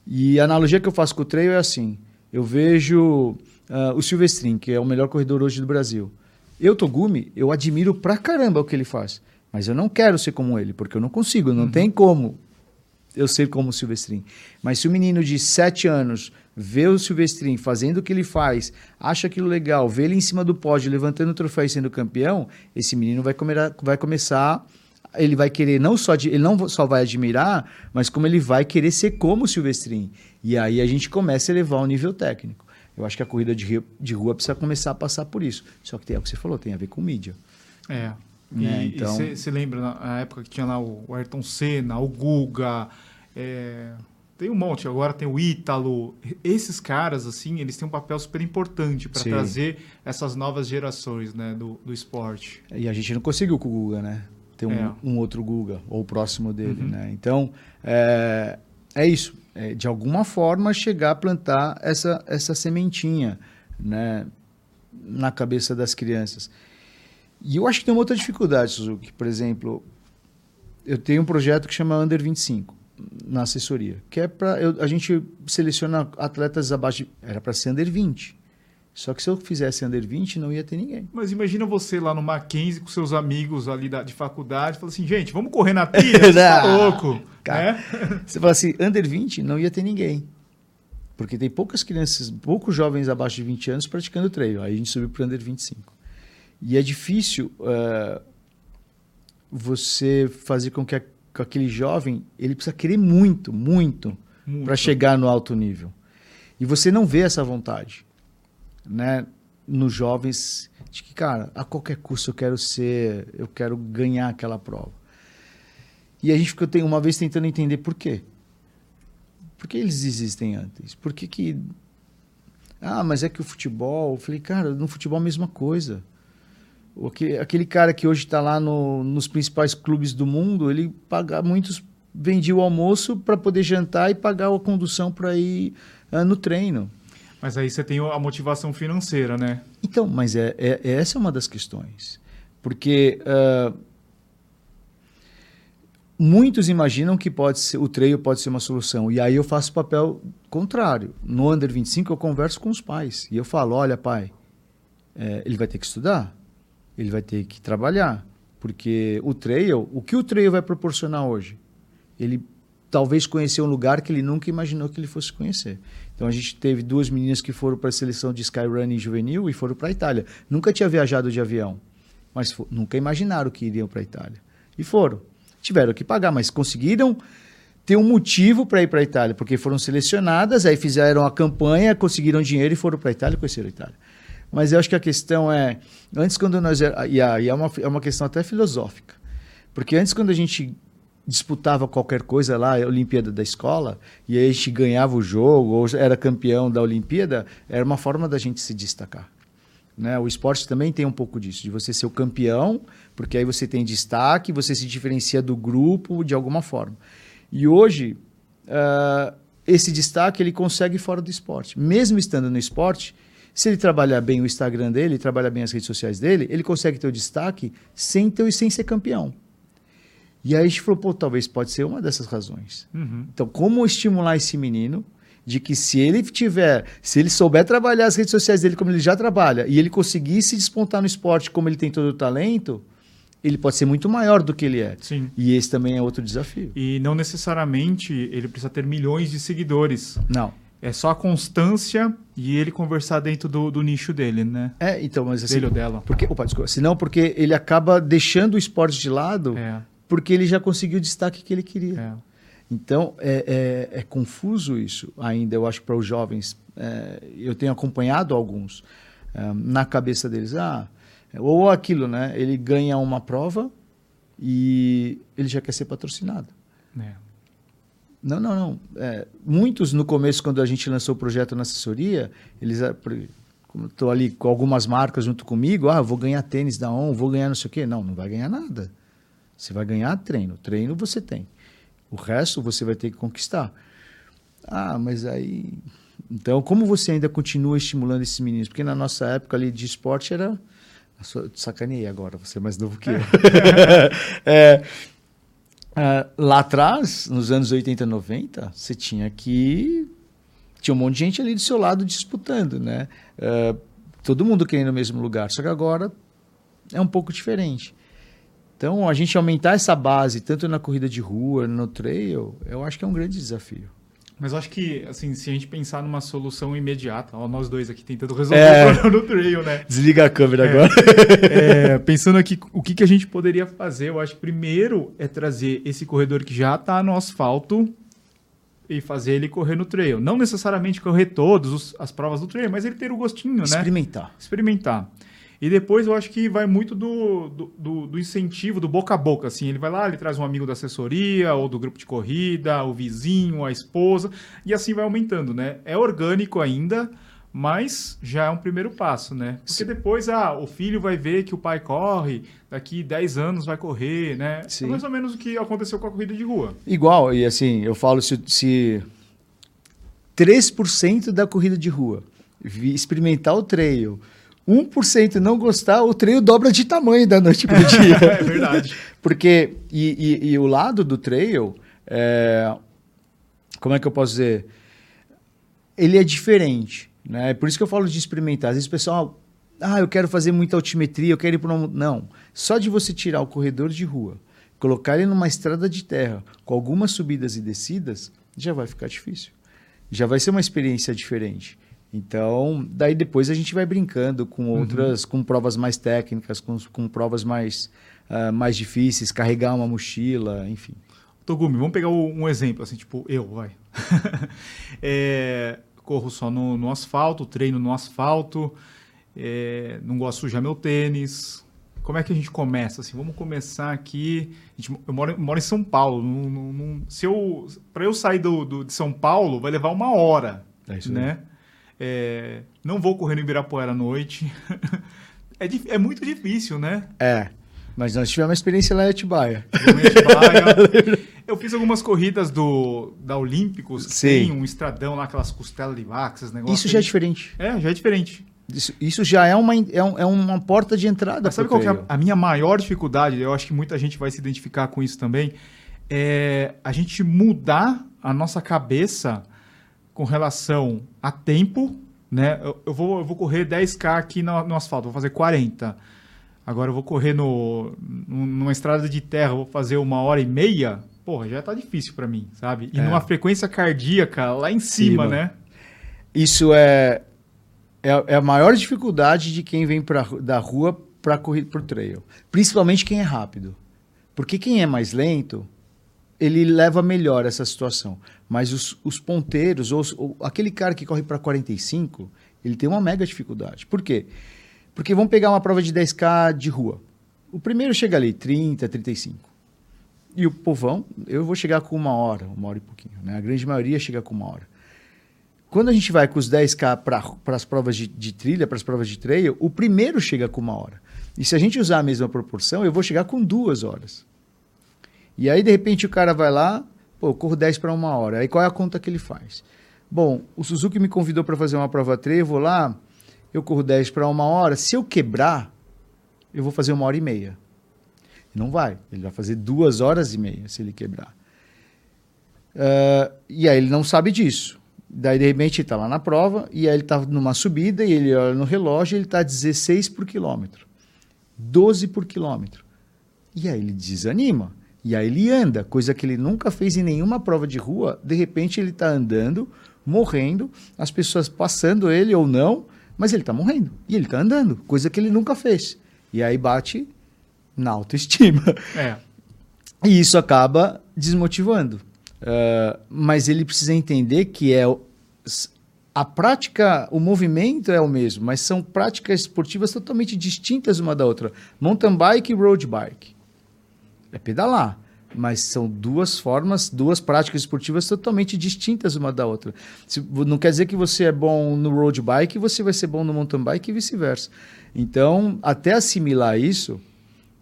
E a analogia que eu faço com o trail é assim: eu vejo uh, o Silvestrin, que é o melhor corredor hoje do Brasil. Eu, Togumi, eu admiro pra caramba o que ele faz. Mas eu não quero ser como ele, porque eu não consigo, não uhum. tem como eu ser como o Silvestrin. Mas se o menino de 7 anos vê o Silvestrin fazendo o que ele faz, acha aquilo legal, vê ele em cima do pódio levantando o troféu e sendo campeão, esse menino vai, comer, vai começar ele vai querer não só ele não só vai admirar, mas como ele vai querer ser como o Silvestrin. E aí a gente começa a elevar o nível técnico. Eu acho que a corrida de, de rua precisa começar a passar por isso. Só que tem é o que você falou, tem a ver com mídia. É. Né? E então... você lembra na época que tinha lá o Ayrton Senna, o Guga, é, tem um monte, agora tem o Ítalo. Esses caras, assim, eles têm um papel super importante para trazer essas novas gerações né, do, do esporte. E a gente não conseguiu com o Guga, né? Tem um, é. um outro Guga, ou próximo dele, uhum. né? Então, é, é isso. É, de alguma forma, chegar a plantar essa, essa sementinha, né? Na cabeça das crianças. E eu acho que tem uma outra dificuldade, Suzuki. Por exemplo, eu tenho um projeto que chama Under 25 na assessoria, que é para a gente seleciona atletas abaixo de, era para ser under 20. Só que se eu fizesse under 20, não ia ter ninguém. Mas imagina você lá no Mackenzie com seus amigos ali da, de faculdade, fala assim, gente, vamos correr na trilha? Você tá louco, Cara, né? Você fala assim, under 20, não ia ter ninguém. Porque tem poucas crianças, poucos jovens abaixo de 20 anos praticando trail. Aí a gente subiu para under 25. E é difícil uh, você fazer com que a que aquele jovem ele precisa querer muito, muito, muito. para chegar no alto nível. E você não vê essa vontade, né? Nos jovens de que, cara, a qualquer custo eu quero ser, eu quero ganhar aquela prova. E a gente ficou uma vez tentando entender por quê. Por que eles existem antes? Por que que... Ah, mas é que o futebol... Eu falei, cara, no futebol é a mesma coisa aquele cara que hoje está lá no, nos principais clubes do mundo, ele paga muitos vendia o almoço para poder jantar e pagar a condução para ir uh, no treino. Mas aí você tem a motivação financeira, né? Então, mas é, é, é essa é uma das questões. Porque uh, muitos imaginam que pode ser, o treino pode ser uma solução. E aí eu faço o papel contrário. No Under 25 eu converso com os pais. E eu falo, olha pai, é, ele vai ter que estudar ele vai ter que trabalhar. Porque o trail, o que o trail vai proporcionar hoje? Ele talvez conhecer um lugar que ele nunca imaginou que ele fosse conhecer. Então a gente teve duas meninas que foram para a seleção de skyrunning juvenil e foram para a Itália. Nunca tinha viajado de avião, mas nunca imaginaram que iriam para a Itália. E foram. Tiveram que pagar, mas conseguiram ter um motivo para ir para a Itália, porque foram selecionadas, aí fizeram a campanha, conseguiram dinheiro e foram para a Itália e conheceram a Itália. Mas eu acho que a questão é, antes quando nós e é uma é uma questão até filosófica, porque antes quando a gente disputava qualquer coisa lá, a Olimpíada da escola, e aí a gente ganhava o jogo ou era campeão da Olimpíada, era uma forma da gente se destacar. Né? O esporte também tem um pouco disso, de você ser o campeão, porque aí você tem destaque, você se diferencia do grupo de alguma forma. E hoje, uh, esse destaque ele consegue fora do esporte. Mesmo estando no esporte, se ele trabalhar bem o Instagram dele, trabalhar bem as redes sociais dele, ele consegue ter o destaque sem, ter, sem ser campeão. E aí a gente falou, pô, talvez pode ser uma dessas razões. Uhum. Então, como estimular esse menino de que se ele tiver, se ele souber trabalhar as redes sociais dele como ele já trabalha, e ele conseguir se despontar no esporte como ele tem todo o talento, ele pode ser muito maior do que ele é. Sim. E esse também é outro desafio. E não necessariamente ele precisa ter milhões de seguidores. Não. É só a constância e ele conversar dentro do, do nicho dele, né? É, então, mas assim. Dele ou dela. Porque, opa, desculpa. Senão, porque ele acaba deixando o esporte de lado é. porque ele já conseguiu o destaque que ele queria. É. Então, é, é, é, confuso isso ainda, eu acho, para os jovens. É, eu tenho acompanhado alguns é, na cabeça deles. Ah, ou aquilo, né? Ele ganha uma prova e ele já quer ser patrocinado. É. Não, não, não. É, muitos no começo, quando a gente lançou o projeto na assessoria, eles ah, estou ali com algumas marcas junto comigo, ah, vou ganhar tênis da ON, vou ganhar não sei o quê. Não, não vai ganhar nada. Você vai ganhar treino. Treino você tem. O resto você vai ter que conquistar. Ah, mas aí. Então, como você ainda continua estimulando esses meninos? Porque na nossa época ali de esporte era Eu sacaneei agora, você é mais novo que eu. é, uh, lá atrás, nos anos 80, 90, você tinha que. Tinha um monte de gente ali do seu lado disputando, né? Uh, todo mundo querendo o mesmo lugar. Só que agora é um pouco diferente. Então, a gente aumentar essa base, tanto na corrida de rua, no trail, eu acho que é um grande desafio. Mas acho que, assim, se a gente pensar numa solução imediata, ó, nós dois aqui tentando resolver é, o problema do trail, né? Desliga a câmera é, agora. É, pensando aqui, o que, que a gente poderia fazer? Eu acho que primeiro é trazer esse corredor que já está no asfalto e fazer ele correr no trail. Não necessariamente correr todas as provas do trail, mas ele ter o gostinho, Experimentar. né? Experimentar. Experimentar. E depois eu acho que vai muito do, do, do, do, incentivo, do boca a boca. Assim, ele vai lá, ele traz um amigo da assessoria, ou do grupo de corrida, o vizinho, a esposa, e assim vai aumentando, né? É orgânico ainda, mas já é um primeiro passo, né? Porque Sim. depois ah, o filho vai ver que o pai corre, daqui 10 anos vai correr, né? É Sim. É mais ou menos o que aconteceu com a corrida de rua. Igual, e assim, eu falo se, se 3% da corrida de rua experimentar o trail 1% não gostar, o treino dobra de tamanho da noite para o dia. é verdade. Porque, e, e, e, o lado do trail, é, como é que eu posso dizer? Ele é diferente. Né? Por isso que eu falo de experimentar. Às vezes o pessoal, ah, eu quero fazer muita altimetria, eu quero ir para um... Não. Só de você tirar o corredor de rua, colocar ele numa estrada de terra, com algumas subidas e descidas, já vai ficar difícil. Já vai ser uma experiência diferente. Então, daí depois a gente vai brincando com uhum. outras, uhum. com provas mais técnicas, com, com provas mais, uh, mais difíceis, carregar uma mochila, enfim. Togumi, vamos pegar um exemplo, assim, tipo, eu, vai. é, corro só no, no, asfalto, treino no asfalto, é, não gosto de sujar meu tênis. Como é que a gente começa? Assim, vamos começar aqui. Gente, eu, moro, eu moro, em São Paulo. Não, não, não, se eu, para eu sair do, do, de São Paulo, vai levar uma hora, é isso né? É, não vou correr no Ibirapuera à noite. é, é muito difícil, né? É. Mas nós tivemos uma experiência lá em Atibaia. Eu fiz algumas corridas do da Olímpicos, Sim. tem um estradão lá, aquelas costelas de vaca, esses negócios. Isso já é diferente. É, já é diferente. Isso, isso já é uma, é, um, é uma porta de entrada. Mas sabe qual é a, a, minha maior dificuldade? Eu acho que muita gente vai se identificar com isso também. É a gente mudar a nossa cabeça com relação a tempo, né? Eu, eu, vou, eu vou correr 10K aqui no, no, asfalto, vou fazer 40. Agora eu vou correr no, numa estrada de terra, vou fazer uma hora e meia. Porra, já tá difícil para mim, sabe? E é. numa frequência cardíaca lá em cima, cima. né? Isso é, é, é, a maior dificuldade de quem vem pra, da rua para correr por trail. Principalmente quem é rápido. Porque quem é mais lento, ele leva melhor essa situação. Mas os, os ponteiros, ou, ou, aquele cara que corre para 45, ele tem uma mega dificuldade. Por quê? Porque vamos pegar uma prova de 10K de rua. O primeiro chega ali, 30, 35. E o povão, eu vou chegar com uma hora, uma hora e pouquinho. Né? A grande maioria chega com uma hora. Quando a gente vai com os 10K para as provas de, de trilha, para as provas de trail, o primeiro chega com uma hora. E se a gente usar a mesma proporção, eu vou chegar com duas horas. E aí, de repente, o cara vai lá, pô, eu corro 10 para uma hora. Aí qual é a conta que ele faz? Bom, o Suzuki me convidou para fazer uma prova trevo lá, eu corro 10 para uma hora. Se eu quebrar, eu vou fazer uma hora e meia. Não vai. Ele vai fazer duas horas e meia se ele quebrar. Uh, e aí ele não sabe disso. Daí, de repente, ele está lá na prova, e aí ele está numa subida, e ele olha no relógio, e ele está 16 por quilômetro. 12 por quilômetro. E aí ele desanima. E aí ele anda, coisa que ele nunca fez em nenhuma prova de rua. De repente ele está andando, morrendo, as pessoas passando ele ou não, mas ele está morrendo. E ele está andando, coisa que ele nunca fez. E aí bate na autoestima. É. E isso acaba desmotivando. Uh, mas ele precisa entender que é a prática, o movimento é o mesmo, mas são práticas esportivas totalmente distintas uma da outra. Mountain bike e road bike é pedalar. Mas são duas formas, duas práticas esportivas totalmente distintas uma da outra. Se, não quer dizer que você é bom no road bike você vai ser bom no mountain bike e vice-versa. Então, até assimilar isso,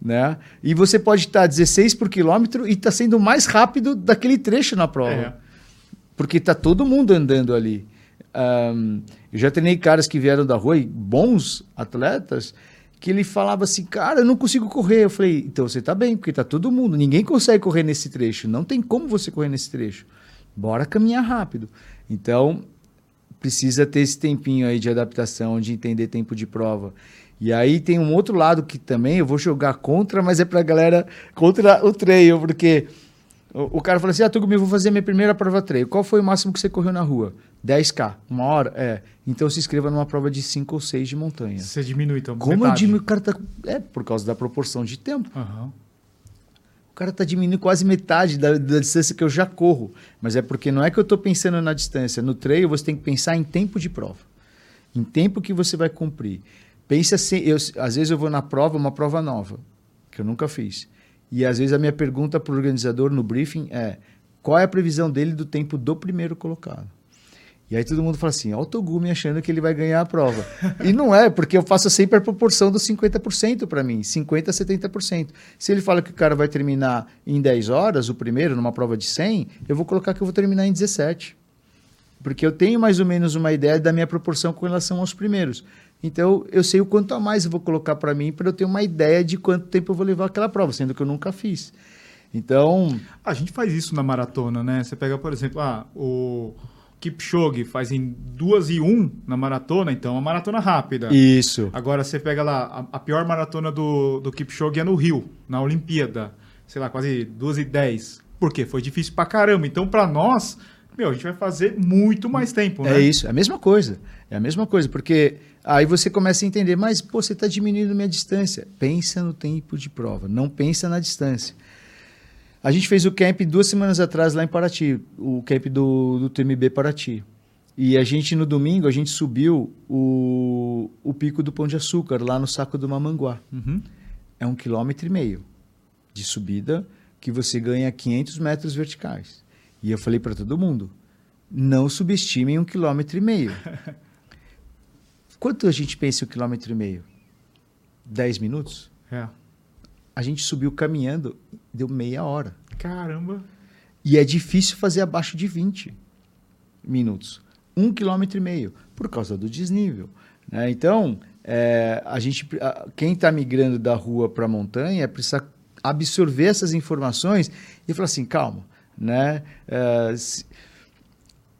né? E você pode estar 16 por quilômetro e está sendo mais rápido daquele trecho na prova. É. Porque está todo mundo andando ali. Um, eu já treinei caras que vieram da rua, e bons atletas, que ele falava assim, cara, eu não consigo correr. Eu falei, então você tá bem, porque tá todo mundo, ninguém consegue correr nesse trecho, não tem como você correr nesse trecho. Bora caminhar rápido. Então, precisa ter esse tempinho aí de adaptação, de entender tempo de prova. E aí tem um outro lado que também eu vou jogar contra, mas é pra galera contra o trail, porque o, o cara fala assim: Ah, Tugumi, vou fazer minha primeira prova trail. Qual foi o máximo que você correu na rua? 10K, uma hora? É. Então se inscreva numa prova de 5 ou 6 de montanha. Você diminui, então. Como eu metade. diminuo? O cara tá. É, por causa da proporção de tempo. Aham. O cara tá diminuindo quase metade da, da distância que eu já corro. Mas é porque não é que eu tô pensando na distância. No trail você tem que pensar em tempo de prova. Em tempo que você vai cumprir. Pensa assim, eu, às vezes eu vou na prova, uma prova nova, que eu nunca fiz. E às vezes a minha pergunta para o organizador no briefing é: qual é a previsão dele do tempo do primeiro colocado? E aí todo mundo fala assim, Togumi achando que ele vai ganhar a prova. e não é, porque eu faço sempre a proporção dos 50% para mim, 50% a 70%. Se ele fala que o cara vai terminar em 10 horas, o primeiro, numa prova de 100, eu vou colocar que eu vou terminar em 17. Porque eu tenho mais ou menos uma ideia da minha proporção com relação aos primeiros. Então, eu sei o quanto a mais eu vou colocar para mim para eu ter uma ideia de quanto tempo eu vou levar aquela prova, sendo que eu nunca fiz. Então, A gente faz isso na maratona, né? Você pega, por exemplo, ah, o Kipchoge faz em 2 e 1 na maratona, então é uma maratona rápida. isso. Agora você pega lá, a, a pior maratona do, do Kipchoge é no Rio, na Olimpíada. Sei lá, quase 2 e 10. Por quê? Foi difícil pra caramba. Então, pra nós, meu, a gente vai fazer muito mais tempo, né? É isso, é a mesma coisa. É a mesma coisa, porque aí você começa a entender, mas pô, você está diminuindo minha distância. Pensa no tempo de prova, não pensa na distância. A gente fez o camp duas semanas atrás lá em Paraty, o camp do, do TMB Paraty. E a gente, no domingo, a gente subiu o, o pico do Pão de Açúcar, lá no Saco do Mamanguá. Uhum. É um quilômetro e meio de subida que você ganha 500 metros verticais. E eu falei para todo mundo, não subestimem um quilômetro e meio. Quanto a gente pensa em um quilômetro e meio? 10 minutos? É. A gente subiu caminhando, deu meia hora. Caramba. E é difícil fazer abaixo de 20 minutos. Um quilômetro e meio, por causa do desnível. né? Então, é, a gente, a- quem está migrando da rua para a montanha precisa absorver essas informações e falar assim, calma, né? É, se-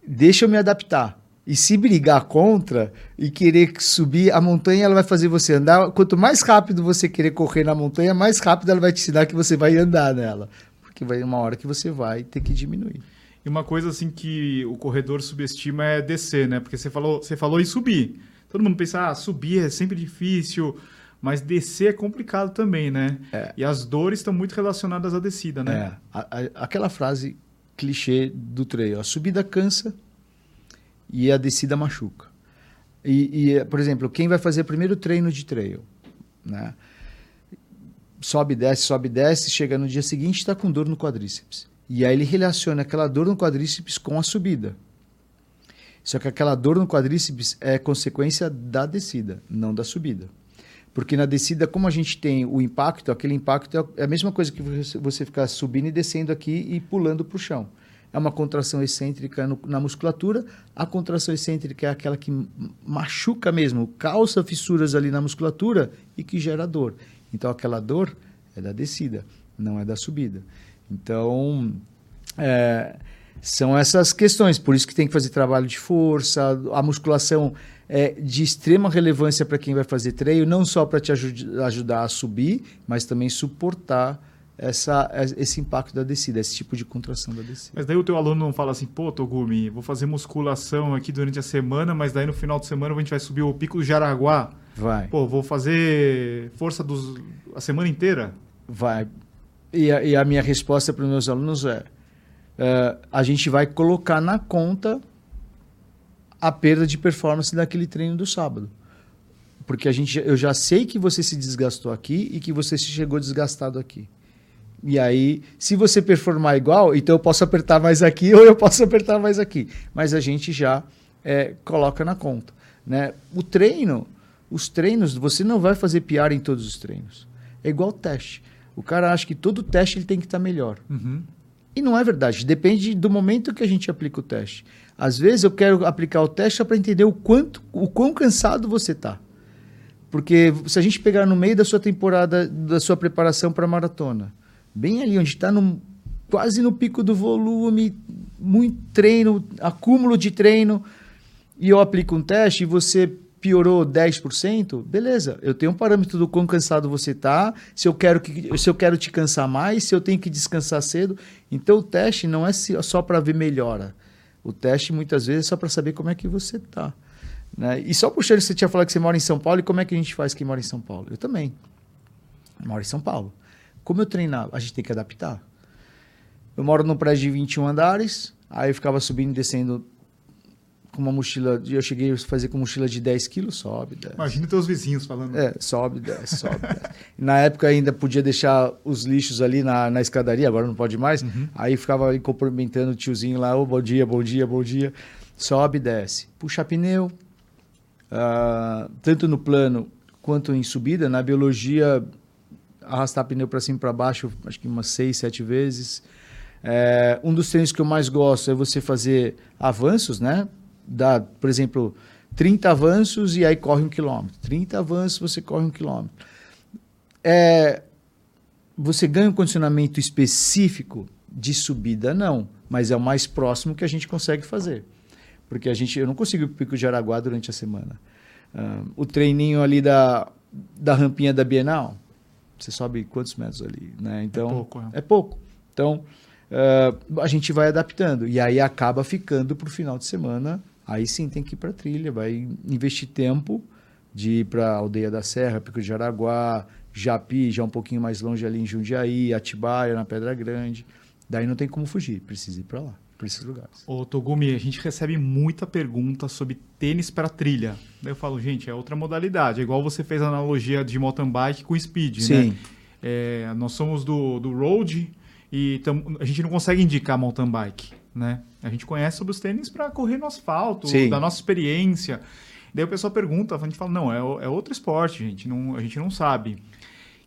deixa eu me adaptar. E se brigar contra e querer subir a montanha, ela vai fazer você andar. Quanto mais rápido você querer correr na montanha, mais rápido ela vai te ensinar que você vai andar nela. Porque vai uma hora que você vai ter que diminuir. E uma coisa assim que o corredor subestima é descer, né? Porque você falou, você falou em subir. Todo mundo pensa, ah, subir é sempre difícil, mas descer é complicado também, né? É. E as dores estão muito relacionadas à descida, né? É, a- a- aquela frase clichê do trail, a subida cansa e a descida machuca. E, e, por exemplo, quem vai fazer primeiro treino de trail, né? Sobe, desce, sobe, desce, chega no dia seguinte está com dor no quadríceps. E aí ele relaciona aquela dor no quadríceps com a subida. Só que aquela dor no quadríceps é consequência da descida, não da subida. Porque na descida, como a gente tem o impacto, aquele impacto é a mesma coisa que você ficar subindo e descendo aqui e pulando para o chão. É uma contração excêntrica no- na musculatura. A contração excêntrica é aquela que machuca mesmo, causa fissuras ali na musculatura e que gera dor. Então aquela dor é da descida, não é da subida. Então, é, são essas questões. Por isso que tem que fazer trabalho de força. A musculação é de extrema relevância para quem vai fazer treino, não só para te aju- ajudar a subir, mas também suportar essa, esse impacto da descida, esse tipo de contração da descida. Mas daí o teu aluno não fala assim, pô, Togumi, vou fazer musculação aqui durante a semana, mas daí no final de semana a gente vai subir o Pico do Jaraguá. Vai, Pô, vou fazer força dos, a semana inteira? vai. E a, e a minha resposta para os meus alunos é: é, a gente vai colocar na conta a perda de performance daquele treino do sábado. Porque a gente, eu já sei que você se desgastou aqui e que você chegou desgastado aqui. E aí, se você performar igual, então eu posso apertar mais aqui ou eu posso apertar mais aqui. Mas a gente já é, coloca na conta. Né? O treino, os treinos, você não vai fazer piar em todos os treinos. É igual teste. O cara acha que todo teste ele tem que estar melhor. Uhum. E não é verdade. Depende do momento que a gente aplica o teste. Às vezes eu quero aplicar o teste para entender o quanto, o quão cansado você está. Porque se a gente pegar no meio da sua temporada, da sua preparação para maratona, bem ali onde está quase no pico do volume, muito treino, acúmulo de treino, e eu aplico um teste e você piorou 10%, beleza, eu tenho um parâmetro do quão cansado você está, se eu quero que se eu quero te cansar mais, se eu tenho que descansar cedo. Então o teste não é só para ver melhora. O teste muitas vezes é só para saber como é que você está. Né? E só puxando, você tinha falado que você mora em São Paulo, e como é que a gente faz que mora em São Paulo? Eu também. moro em São Paulo. Como eu treinava? A gente tem que adaptar. Eu moro num prédio de 21 andares, aí eu ficava subindo e descendo com uma mochila. Eu cheguei a fazer com mochila de 10 quilos, sobe, desce. Imagina teus vizinhos falando. É, sobe, desce, sobe, desce. Na época ainda podia deixar os lixos ali na, na escadaria, agora não pode mais. Uhum. Aí ficava cumprimentando o tiozinho lá, oh, bom dia, bom dia, bom dia. Sobe, desce. Puxa pneu, uh, tanto no plano quanto em subida. Na biologia, arrastar pneu para cima e para baixo, acho que umas seis, sete vezes. É, um dos treinos que eu mais gosto é você fazer avanços, né? Dá, por exemplo, 30 avanços e aí corre um quilômetro. 30 avanços, você corre um quilômetro. É, você ganha um condicionamento específico de subida? Não, mas é o mais próximo que a gente consegue fazer. Porque a gente, eu não consigo ir para o Pico de Araguá durante a semana. Uh, o treininho ali da, da rampinha da Bienal, você sobe quantos metros ali? Né? Então, é pouco. É, é pouco. Então, uh, a gente vai adaptando. E aí acaba ficando para o final de semana. Aí sim tem que ir para trilha, vai investir tempo de ir para Aldeia da Serra, Pico de Araguá, Japi, já um pouquinho mais longe ali em Jundiaí, Atibaia, na Pedra Grande. Daí não tem como fugir, precisa ir para lá para esses lugares. Ô, Togumi, a gente recebe muita pergunta sobre tênis para trilha. Daí eu falo, gente, é outra modalidade. É igual você fez a analogia de mountain bike com speed, Sim. né? É, nós somos do, do road e tam, a gente não consegue indicar mountain bike, né? A gente conhece sobre os tênis para correr no asfalto, Sim. da nossa experiência. Daí o pessoal pergunta, a gente fala, não, é, é outro esporte, gente, não, a gente não sabe.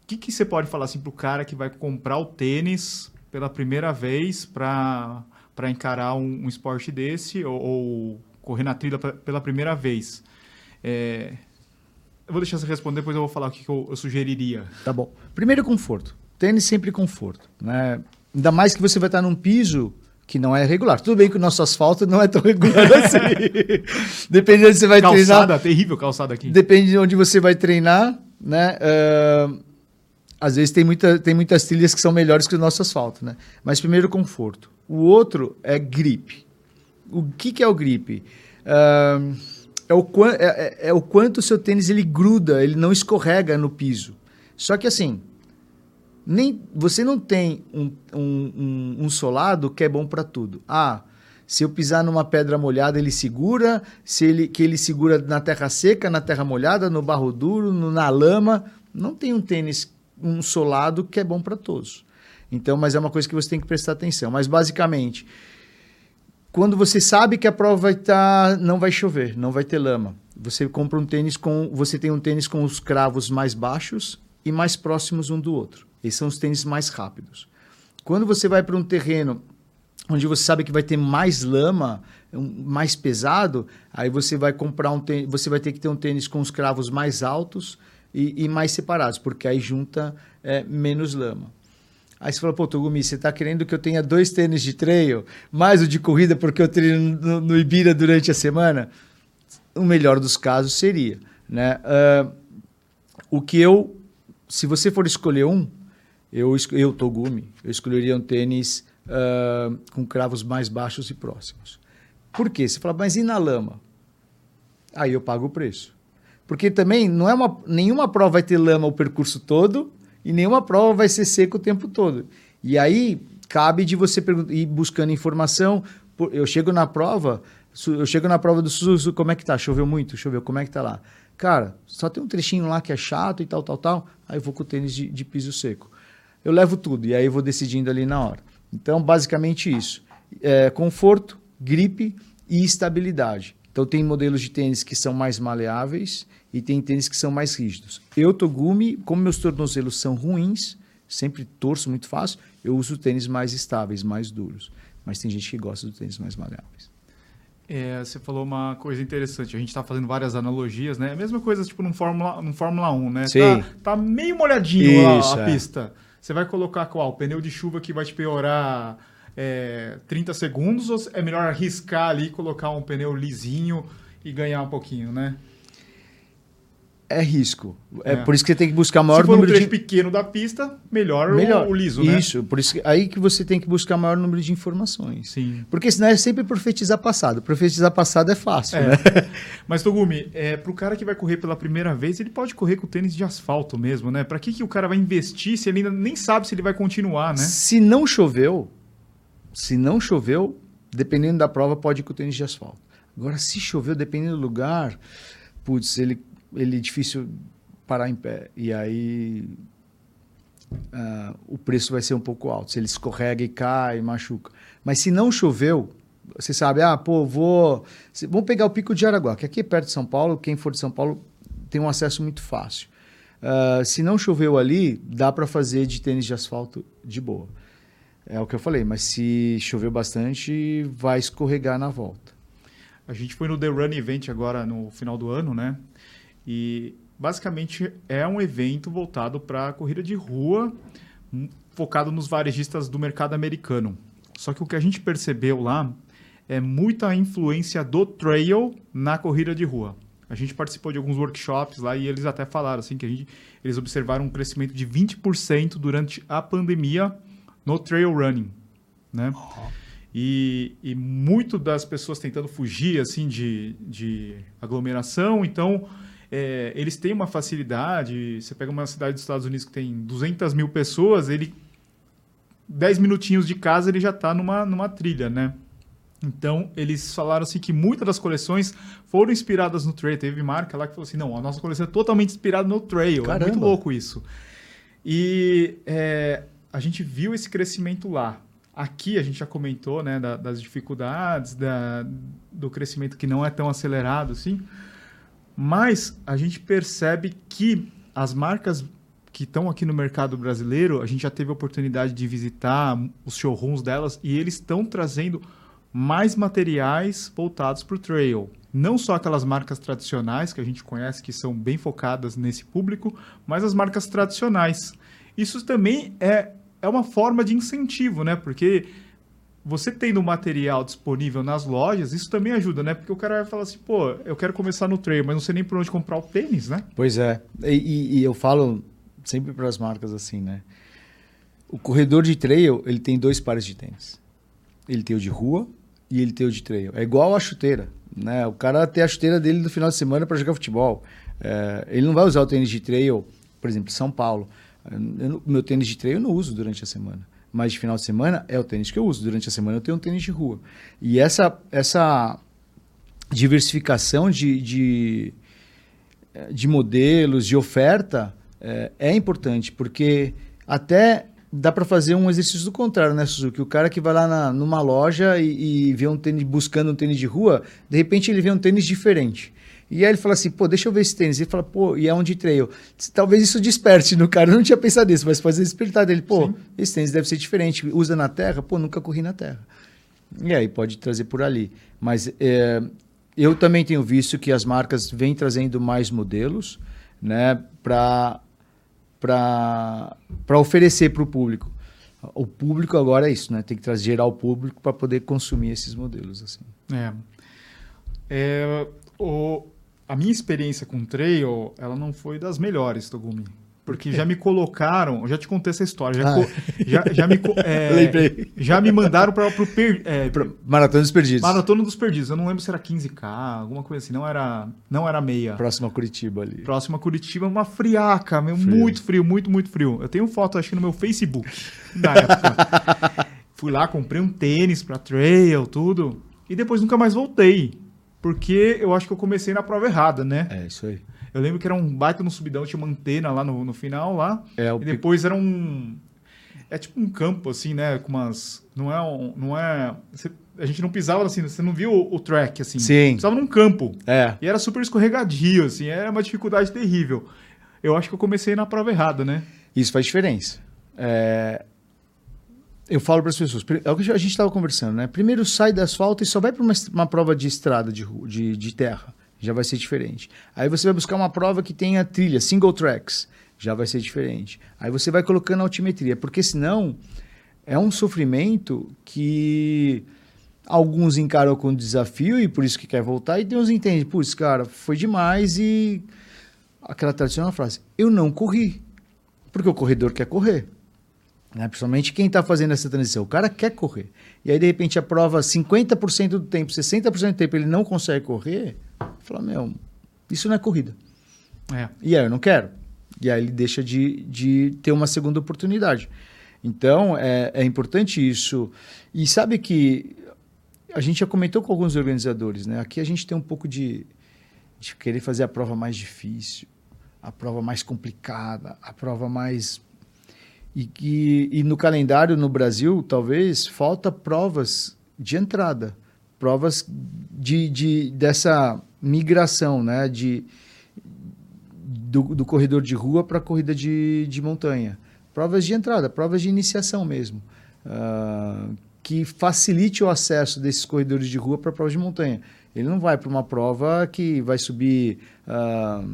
O que, que você pode falar assim para o cara que vai comprar o tênis pela primeira vez para para encarar um, um, esporte desse ou, ou correr na trilha pra, pela primeira vez? É, eu vou deixar você responder, depois eu vou falar o que, que eu, eu, sugeriria. Tá bom. Primeiro, conforto. Tênis sempre conforto. Né? Ainda mais que você vai estar num piso que não é regular. Tudo bem que o nosso asfalto não é tão regular assim. Dependendo se você vai calçada, treinar. Calçada, terrível calçada aqui. Depende de onde você vai treinar, né? Uh, às vezes tem, muita, tem muitas trilhas que são melhores que o nosso asfalto, né? Mas primeiro conforto. O outro é grip. O que, que é o grip? Uh, é, o, é, é, é o quanto o seu tênis ele gruda, ele não escorrega no piso. Só que assim, nem você não tem um, um, um, um solado que é bom para tudo. Ah, se eu pisar numa pedra molhada, ele segura, se ele, que ele segura na terra seca, na terra molhada, no barro duro, no, na lama. Não tem um tênis, um solado que é bom para todos. Então, mas é uma coisa que você tem que prestar atenção. Mas basicamente, quando você sabe que a prova vai estar, tá, não vai chover, não vai ter lama, você compra um tênis com, você tem um tênis com os cravos mais baixos e mais próximos um do outro. Esses são os tênis mais rápidos. Quando você vai para um terreno onde você sabe que vai ter mais lama, mais pesado, aí você vai comprar um tênis, você vai ter que ter um tênis com os cravos mais altos e, e mais separados, porque aí junta é, menos lama. Aí você falou, pô, Togumi, você está querendo que eu tenha dois tênis de trail, mais o de corrida porque eu treino no, no Ibira durante a semana? O melhor dos casos seria, né? Uh, o que eu, se você for escolher um, eu, eu Togumi, eu escolheria um tênis uh, com cravos mais baixos e próximos. Por quê? Você fala, mas e na lama? Aí eu pago o preço. Porque também não é uma, nenhuma prova vai ter lama o percurso todo e nenhuma prova vai ser seca o tempo todo. E aí cabe de você ir buscando informação. Eu chego na prova, eu chego na prova do SUS, como é que tá? Choveu muito? Choveu, como é que tá lá? Cara, só tem um trechinho lá que é chato e tal, tal, tal. Aí eu vou com o tênis de, de piso seco. Eu levo tudo e aí eu vou decidindo ali na hora. Então, basicamente isso. É, conforto, gripe e estabilidade. Então, tem modelos de tênis que são mais maleáveis e tem tênis que são mais rígidos. Eu, Togumi, como meus tornozelos são ruins, sempre torço muito fácil, eu uso tênis mais estáveis, mais duros. Mas tem gente que gosta de tênis mais maleáveis. É, você falou uma coisa interessante. A gente está fazendo várias analogias, né? A mesma coisa, tipo, no Fórmula, no Fórmula 1, né? Sim. Tá, tá meio molhadinho Isso, a, a é. pista. Você vai colocar qual? Pneu de chuva que vai te piorar é, 30 segundos? Ou é melhor arriscar ali, colocar um pneu lisinho e ganhar um pouquinho, né? É risco. É, É. por isso que você tem que buscar maior Se for um número trecho de pequeno da pista, melhor, melhor O, o liso, né? Isso, por isso que, aí que você tem que buscar maior número de informações. Sim. Porque senão é sempre profetizar passado. Profetizar passado é fácil, É. né? Mas, Togumi, é, pro cara que vai correr pela primeira vez, ele pode correr com tênis de asfalto mesmo, né? Pra que, que o cara vai investir se ele ainda nem sabe se ele vai continuar, né? Se não choveu, se não choveu, dependendo da prova, pode ir com o tênis de asfalto. Agora, se choveu, dependendo do lugar, putz, ele, ele é difícil parar em pé. E aí ah, o preço vai ser um pouco alto. Se ele escorrega e cai, machuca. Mas se não choveu, você sabe, ah, pô, vou. Vamos pegar o Pico de Araguá, que aqui é perto de São Paulo, quem for de São Paulo tem um acesso muito fácil. Ah, se não choveu ali, dá para fazer de tênis de asfalto de boa. É o que eu falei, mas se choveu bastante, vai escorregar na volta. A gente foi no The Run Event agora no final do ano, né? E basicamente é um evento voltado para corrida de rua, hum, focado nos varejistas do mercado americano. Só que o que a gente percebeu lá é muita influência do trail na corrida de rua. A gente participou de alguns workshops lá e eles até falaram assim que a gente, eles observaram um crescimento de 20% durante a pandemia no trail running, né? E, e muito das pessoas tentando fugir assim de, de aglomeração, então é, eles têm uma facilidade. Você pega uma cidade dos Estados Unidos que tem 200 mil pessoas, ele 10 minutinhos de casa ele já está numa, numa trilha, né? Então, eles falaram assim que muitas das coleções foram inspiradas no trail. Teve marca lá que falou assim: não, a nossa coleção é totalmente inspirada no trail. É Caramba. muito louco isso. E é, a gente viu esse crescimento lá. Aqui a gente já comentou né, da- das dificuldades, da- do crescimento que não é tão acelerado assim. Mas a gente percebe que as marcas que estão aqui no mercado brasileiro, a gente já teve a oportunidade de visitar os showrooms delas e eles estão trazendo mais materiais voltados para o trail. Não só aquelas marcas tradicionais que a gente conhece, que são bem focadas nesse público, mas as marcas tradicionais. Isso também é, é uma forma de incentivo, né? Porque você tendo material disponível nas lojas, isso também ajuda, né? Porque o cara vai falar assim, pô, eu quero começar no trail, mas não sei nem por onde comprar o tênis, né? Pois é. E, e- eu falo sempre para as marcas assim, né? O corredor de trail, ele tem dois pares de tênis. Ele tem o de rua e ele tem o de trail. É igual a chuteira, né? O cara tem a chuteira dele no final de semana para jogar futebol. É, ele não vai usar o tênis de trail, por exemplo, em São Paulo. Eu meu tênis de trail eu não uso durante a semana. Mas de final de semana é o tênis que eu uso. Durante a semana eu tenho um tênis de rua. E essa, essa diversificação de, de, de modelos, de oferta, é, é importante, porque até dá para fazer um exercício do contrário, né, Suzuki? O cara que vai lá na- numa loja e, e vê um tênis, buscando um tênis de rua, de repente ele vê um tênis diferente. E aí ele fala assim, pô, deixa eu ver esse tênis. Ele fala, pô, e é um de trail. Talvez isso desperte no cara. Eu não tinha pensado nisso, mas fazer despertar dele, pô, Sim. esse tênis deve ser diferente. Usa na terra? Pô, nunca corri na terra. E aí pode trazer por ali. Mas é, eu também tenho visto que as marcas vêm trazendo mais modelos né, para oferecer para o público. O público agora é isso, né? Tem que trazer gerar o público para poder consumir esses modelos. Assim. É. É, o, a minha experiência com trail, ela não foi das melhores, Togumi. Porque já me colocaram, eu já te contei essa história, já, Ah. já, já me, é, já me mandaram para o é, Maratona dos Perdidos. Maratona dos Perdidos. Eu não lembro se era 15K, alguma coisa assim, não era, não era meia. Próximo a Curitiba ali. Próximo a Curitiba, uma friaca, meu, Frio. muito frio, muito, muito frio. Eu tenho foto, acho que no meu Facebook, na época. Fui lá, comprei um tênis pra trail, tudo, e depois nunca mais voltei. Porque eu acho que eu comecei na prova errada, né? É isso aí. Eu lembro que era um baita no subidão, tinha uma antena lá no, no final, lá. É, o e depois era um... É tipo um campo, assim, né? Com umas... Não é... um- Não é você- a gente não pisava assim, você não viu o, o track, assim. Sim. Pisava num campo. É. E era super escorregadio, assim, era uma dificuldade terrível. Eu acho que eu comecei na prova errada, né? Isso faz diferença. É, eu falo para as pessoas, é o que a gente estava conversando, né? Primeiro sai da asfalto e só vai para uma, uma, prova de estrada, de, de, de terra, já vai ser diferente. Aí você vai buscar uma prova que tenha trilha, single tracks, já vai ser diferente. Aí você vai colocando altimetria, porque senão é um sofrimento que alguns encaram com desafio e por isso que quer voltar, e tem uns entendem, putz, cara, foi demais e aquela tradicional frase, eu não corri, porque o corredor quer correr. Né? Principalmente quem está fazendo essa transição. O cara quer correr. E aí, de repente, a prova 50% do tempo, 60% do tempo ele não consegue correr. Fala, meu, isso não é corrida. É. E aí, eu não quero. E aí ele deixa de, de ter uma segunda oportunidade. Então, é, é importante isso. E sabe que a gente já comentou com alguns organizadores, né? Aqui a gente tem um pouco de, de querer fazer a prova mais difícil, a prova mais complicada, a prova mais e, que, e no calendário no Brasil, talvez, falta provas de entrada, provas de, de, dessa migração, né? De, do, do corredor de rua para a corrida de, de montanha. Provas de entrada, provas de iniciação mesmo. Uh, que facilite o acesso desses corredores de rua para provas de montanha. Ele não vai para uma prova que vai subir uh,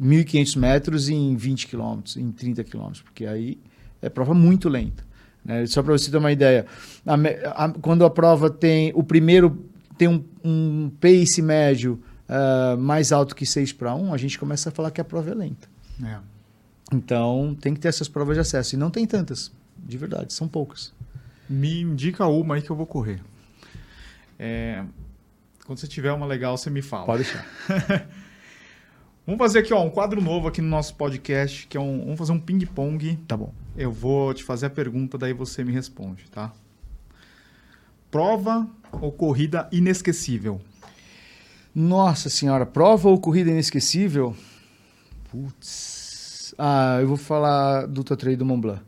1.500 metros em 20 quilômetros, em 30 quilômetros, porque aí é prova muito lenta. Né? Só para você ter uma ideia, a, a, quando a prova tem o primeiro tem um, um pace médio uh, mais alto que 6 para 1, a gente começa a falar que a prova é lenta. É. Então tem que ter essas provas de acesso. E não tem tantas, de verdade, são poucas. Me indica uma aí que eu vou correr. É, quando você tiver uma legal, você me fala. Pode deixar. Vamos fazer aqui ó, um quadro novo aqui no nosso podcast, que é um. Vamos fazer um ping-pong. Tá bom. Eu vou te fazer a pergunta, daí você me responde, tá? Prova ou corrida inesquecível? Nossa senhora, prova ou corrida inesquecível? Putz. Ah, eu vou falar do Totrei do Mont Blanc.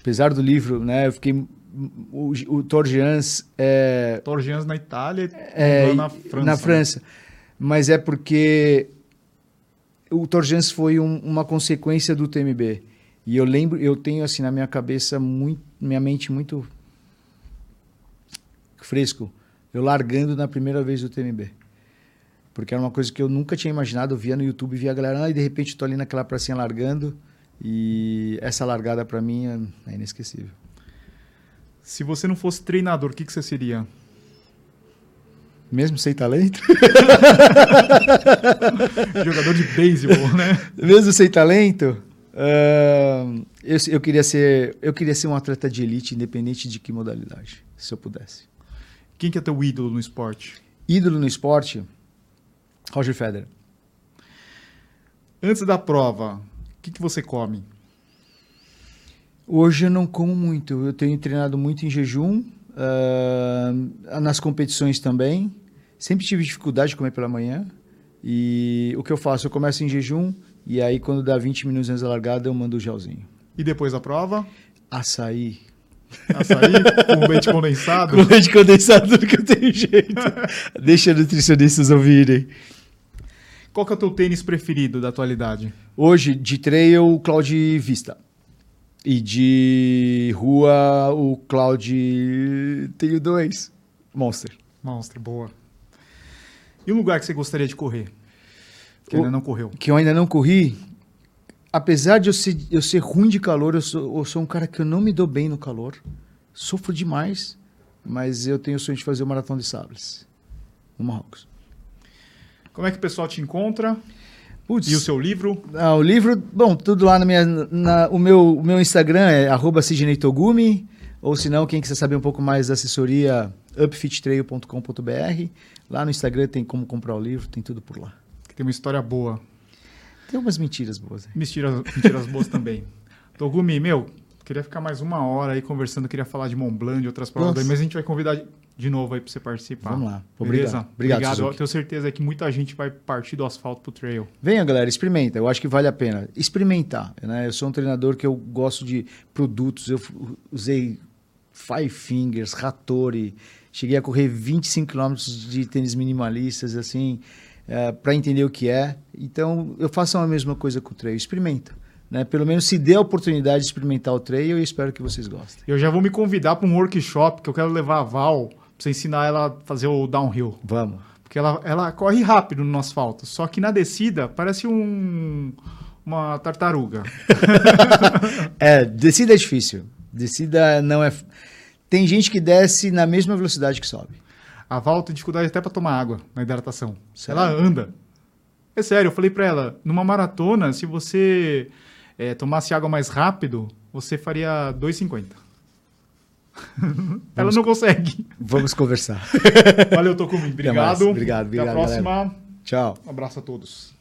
Apesar do livro, né, eu fiquei o, o Torgians é Torgians na Itália é, na França. Na França. Mas é porque o Torgens foi um, uma consequência do TMB. E eu lembro, eu tenho assim na minha cabeça muito, minha mente muito fresco, eu largando na primeira vez do TMB. Porque era uma coisa que eu nunca tinha imaginado, eu via no YouTube, via a galera, ah, e de repente estou ali naquela pracinha largando, e essa largada para mim é, é inesquecível. Se você não fosse treinador, o que, que você seria? Mesmo sem talento? Jogador de beisebol, né? Mesmo sem talento? Uh, eu, eu, queria ser, eu queria ser um atleta de elite, independente de que modalidade, se eu pudesse. Quem que é teu ídolo no esporte? Ídolo no esporte? Roger Federer. Antes da prova, o que, que você come? Hoje eu não como muito. Eu tenho treinado muito em jejum, uh, nas competições também. Sempre tive dificuldade de comer pela manhã. E o que eu faço? Eu começo em jejum e aí quando dá 20 minutos antes da largada eu mando o gelzinho. E depois da prova? Açaí. Açaí com leite condensado? com leite condensado que eu tenho jeito. Deixa nutricionistas ouvirem. Qual que é o teu tênis preferido da atualidade? Hoje, de trail, o Cloud Vista. E de rua, o Cloud... Tenho dois. Monster. Monster, boa. E um lugar que você gostaria de correr? Que o, ainda não correu. Que eu ainda não corri? Apesar de eu ser, eu ser ruim de calor, eu sou, eu sou um cara que eu não me dou bem no calor. Sofro demais, mas eu tenho o sonho de fazer o Maratão de Sables, no Marrocos. Como é que o pessoal te encontra? Puts, e o seu livro? Ah, o livro, bom, tudo lá na minha. Na, o, meu, o meu Instagram é arroba Togumi, ou se não, quem quiser saber um pouco mais da assessoria, upfittrail.com.br. Lá no Instagram tem como comprar o livro, tem tudo por lá. Tem uma história boa. Tem umas mentiras boas. Né? Mentiras, mentiras boas também. Togumi, meu, queria ficar mais uma hora aí conversando, queria falar de Mont Blanc, de outras provas, mas a gente vai convidar de novo aí para você participar. Vamos lá. Beleza? Obrigado. Obrigado. Eu tenho certeza que muita gente vai partir do asfalto pro trail. Venha, galera, experimenta. Eu acho que vale a pena experimentar. Né? Eu sou um treinador que eu gosto de produtos. Eu usei Five Fingers, Hattori, Cheguei a correr 25 quilômetros de tênis minimalistas, assim, é, para entender o que é. Então, eu faço a mesma coisa com o trail. Experimenta. né? Pelo menos se dê a oportunidade de experimentar o trail e espero que vocês gostem. Eu já vou me convidar para um workshop que eu quero levar a Val para você ensinar ela a fazer o downhill. Vamos. Porque ela, ela corre rápido no asfalto, só que na descida parece um, uma tartaruga. é, descida é difícil. Descida não é. Tem gente que desce na mesma velocidade que sobe. A Val tem dificuldade até para tomar água na hidratação. Sério? Ela anda. É sério, eu falei para ela, numa maratona, se você é, tomasse água mais rápido, você faria 2,50. ela não consegue. Vamos conversar. Valeu, Tocumi. Obrigado. Obrigado, obrigado. Até a próxima. Galera. Tchau. Um abraço a todos.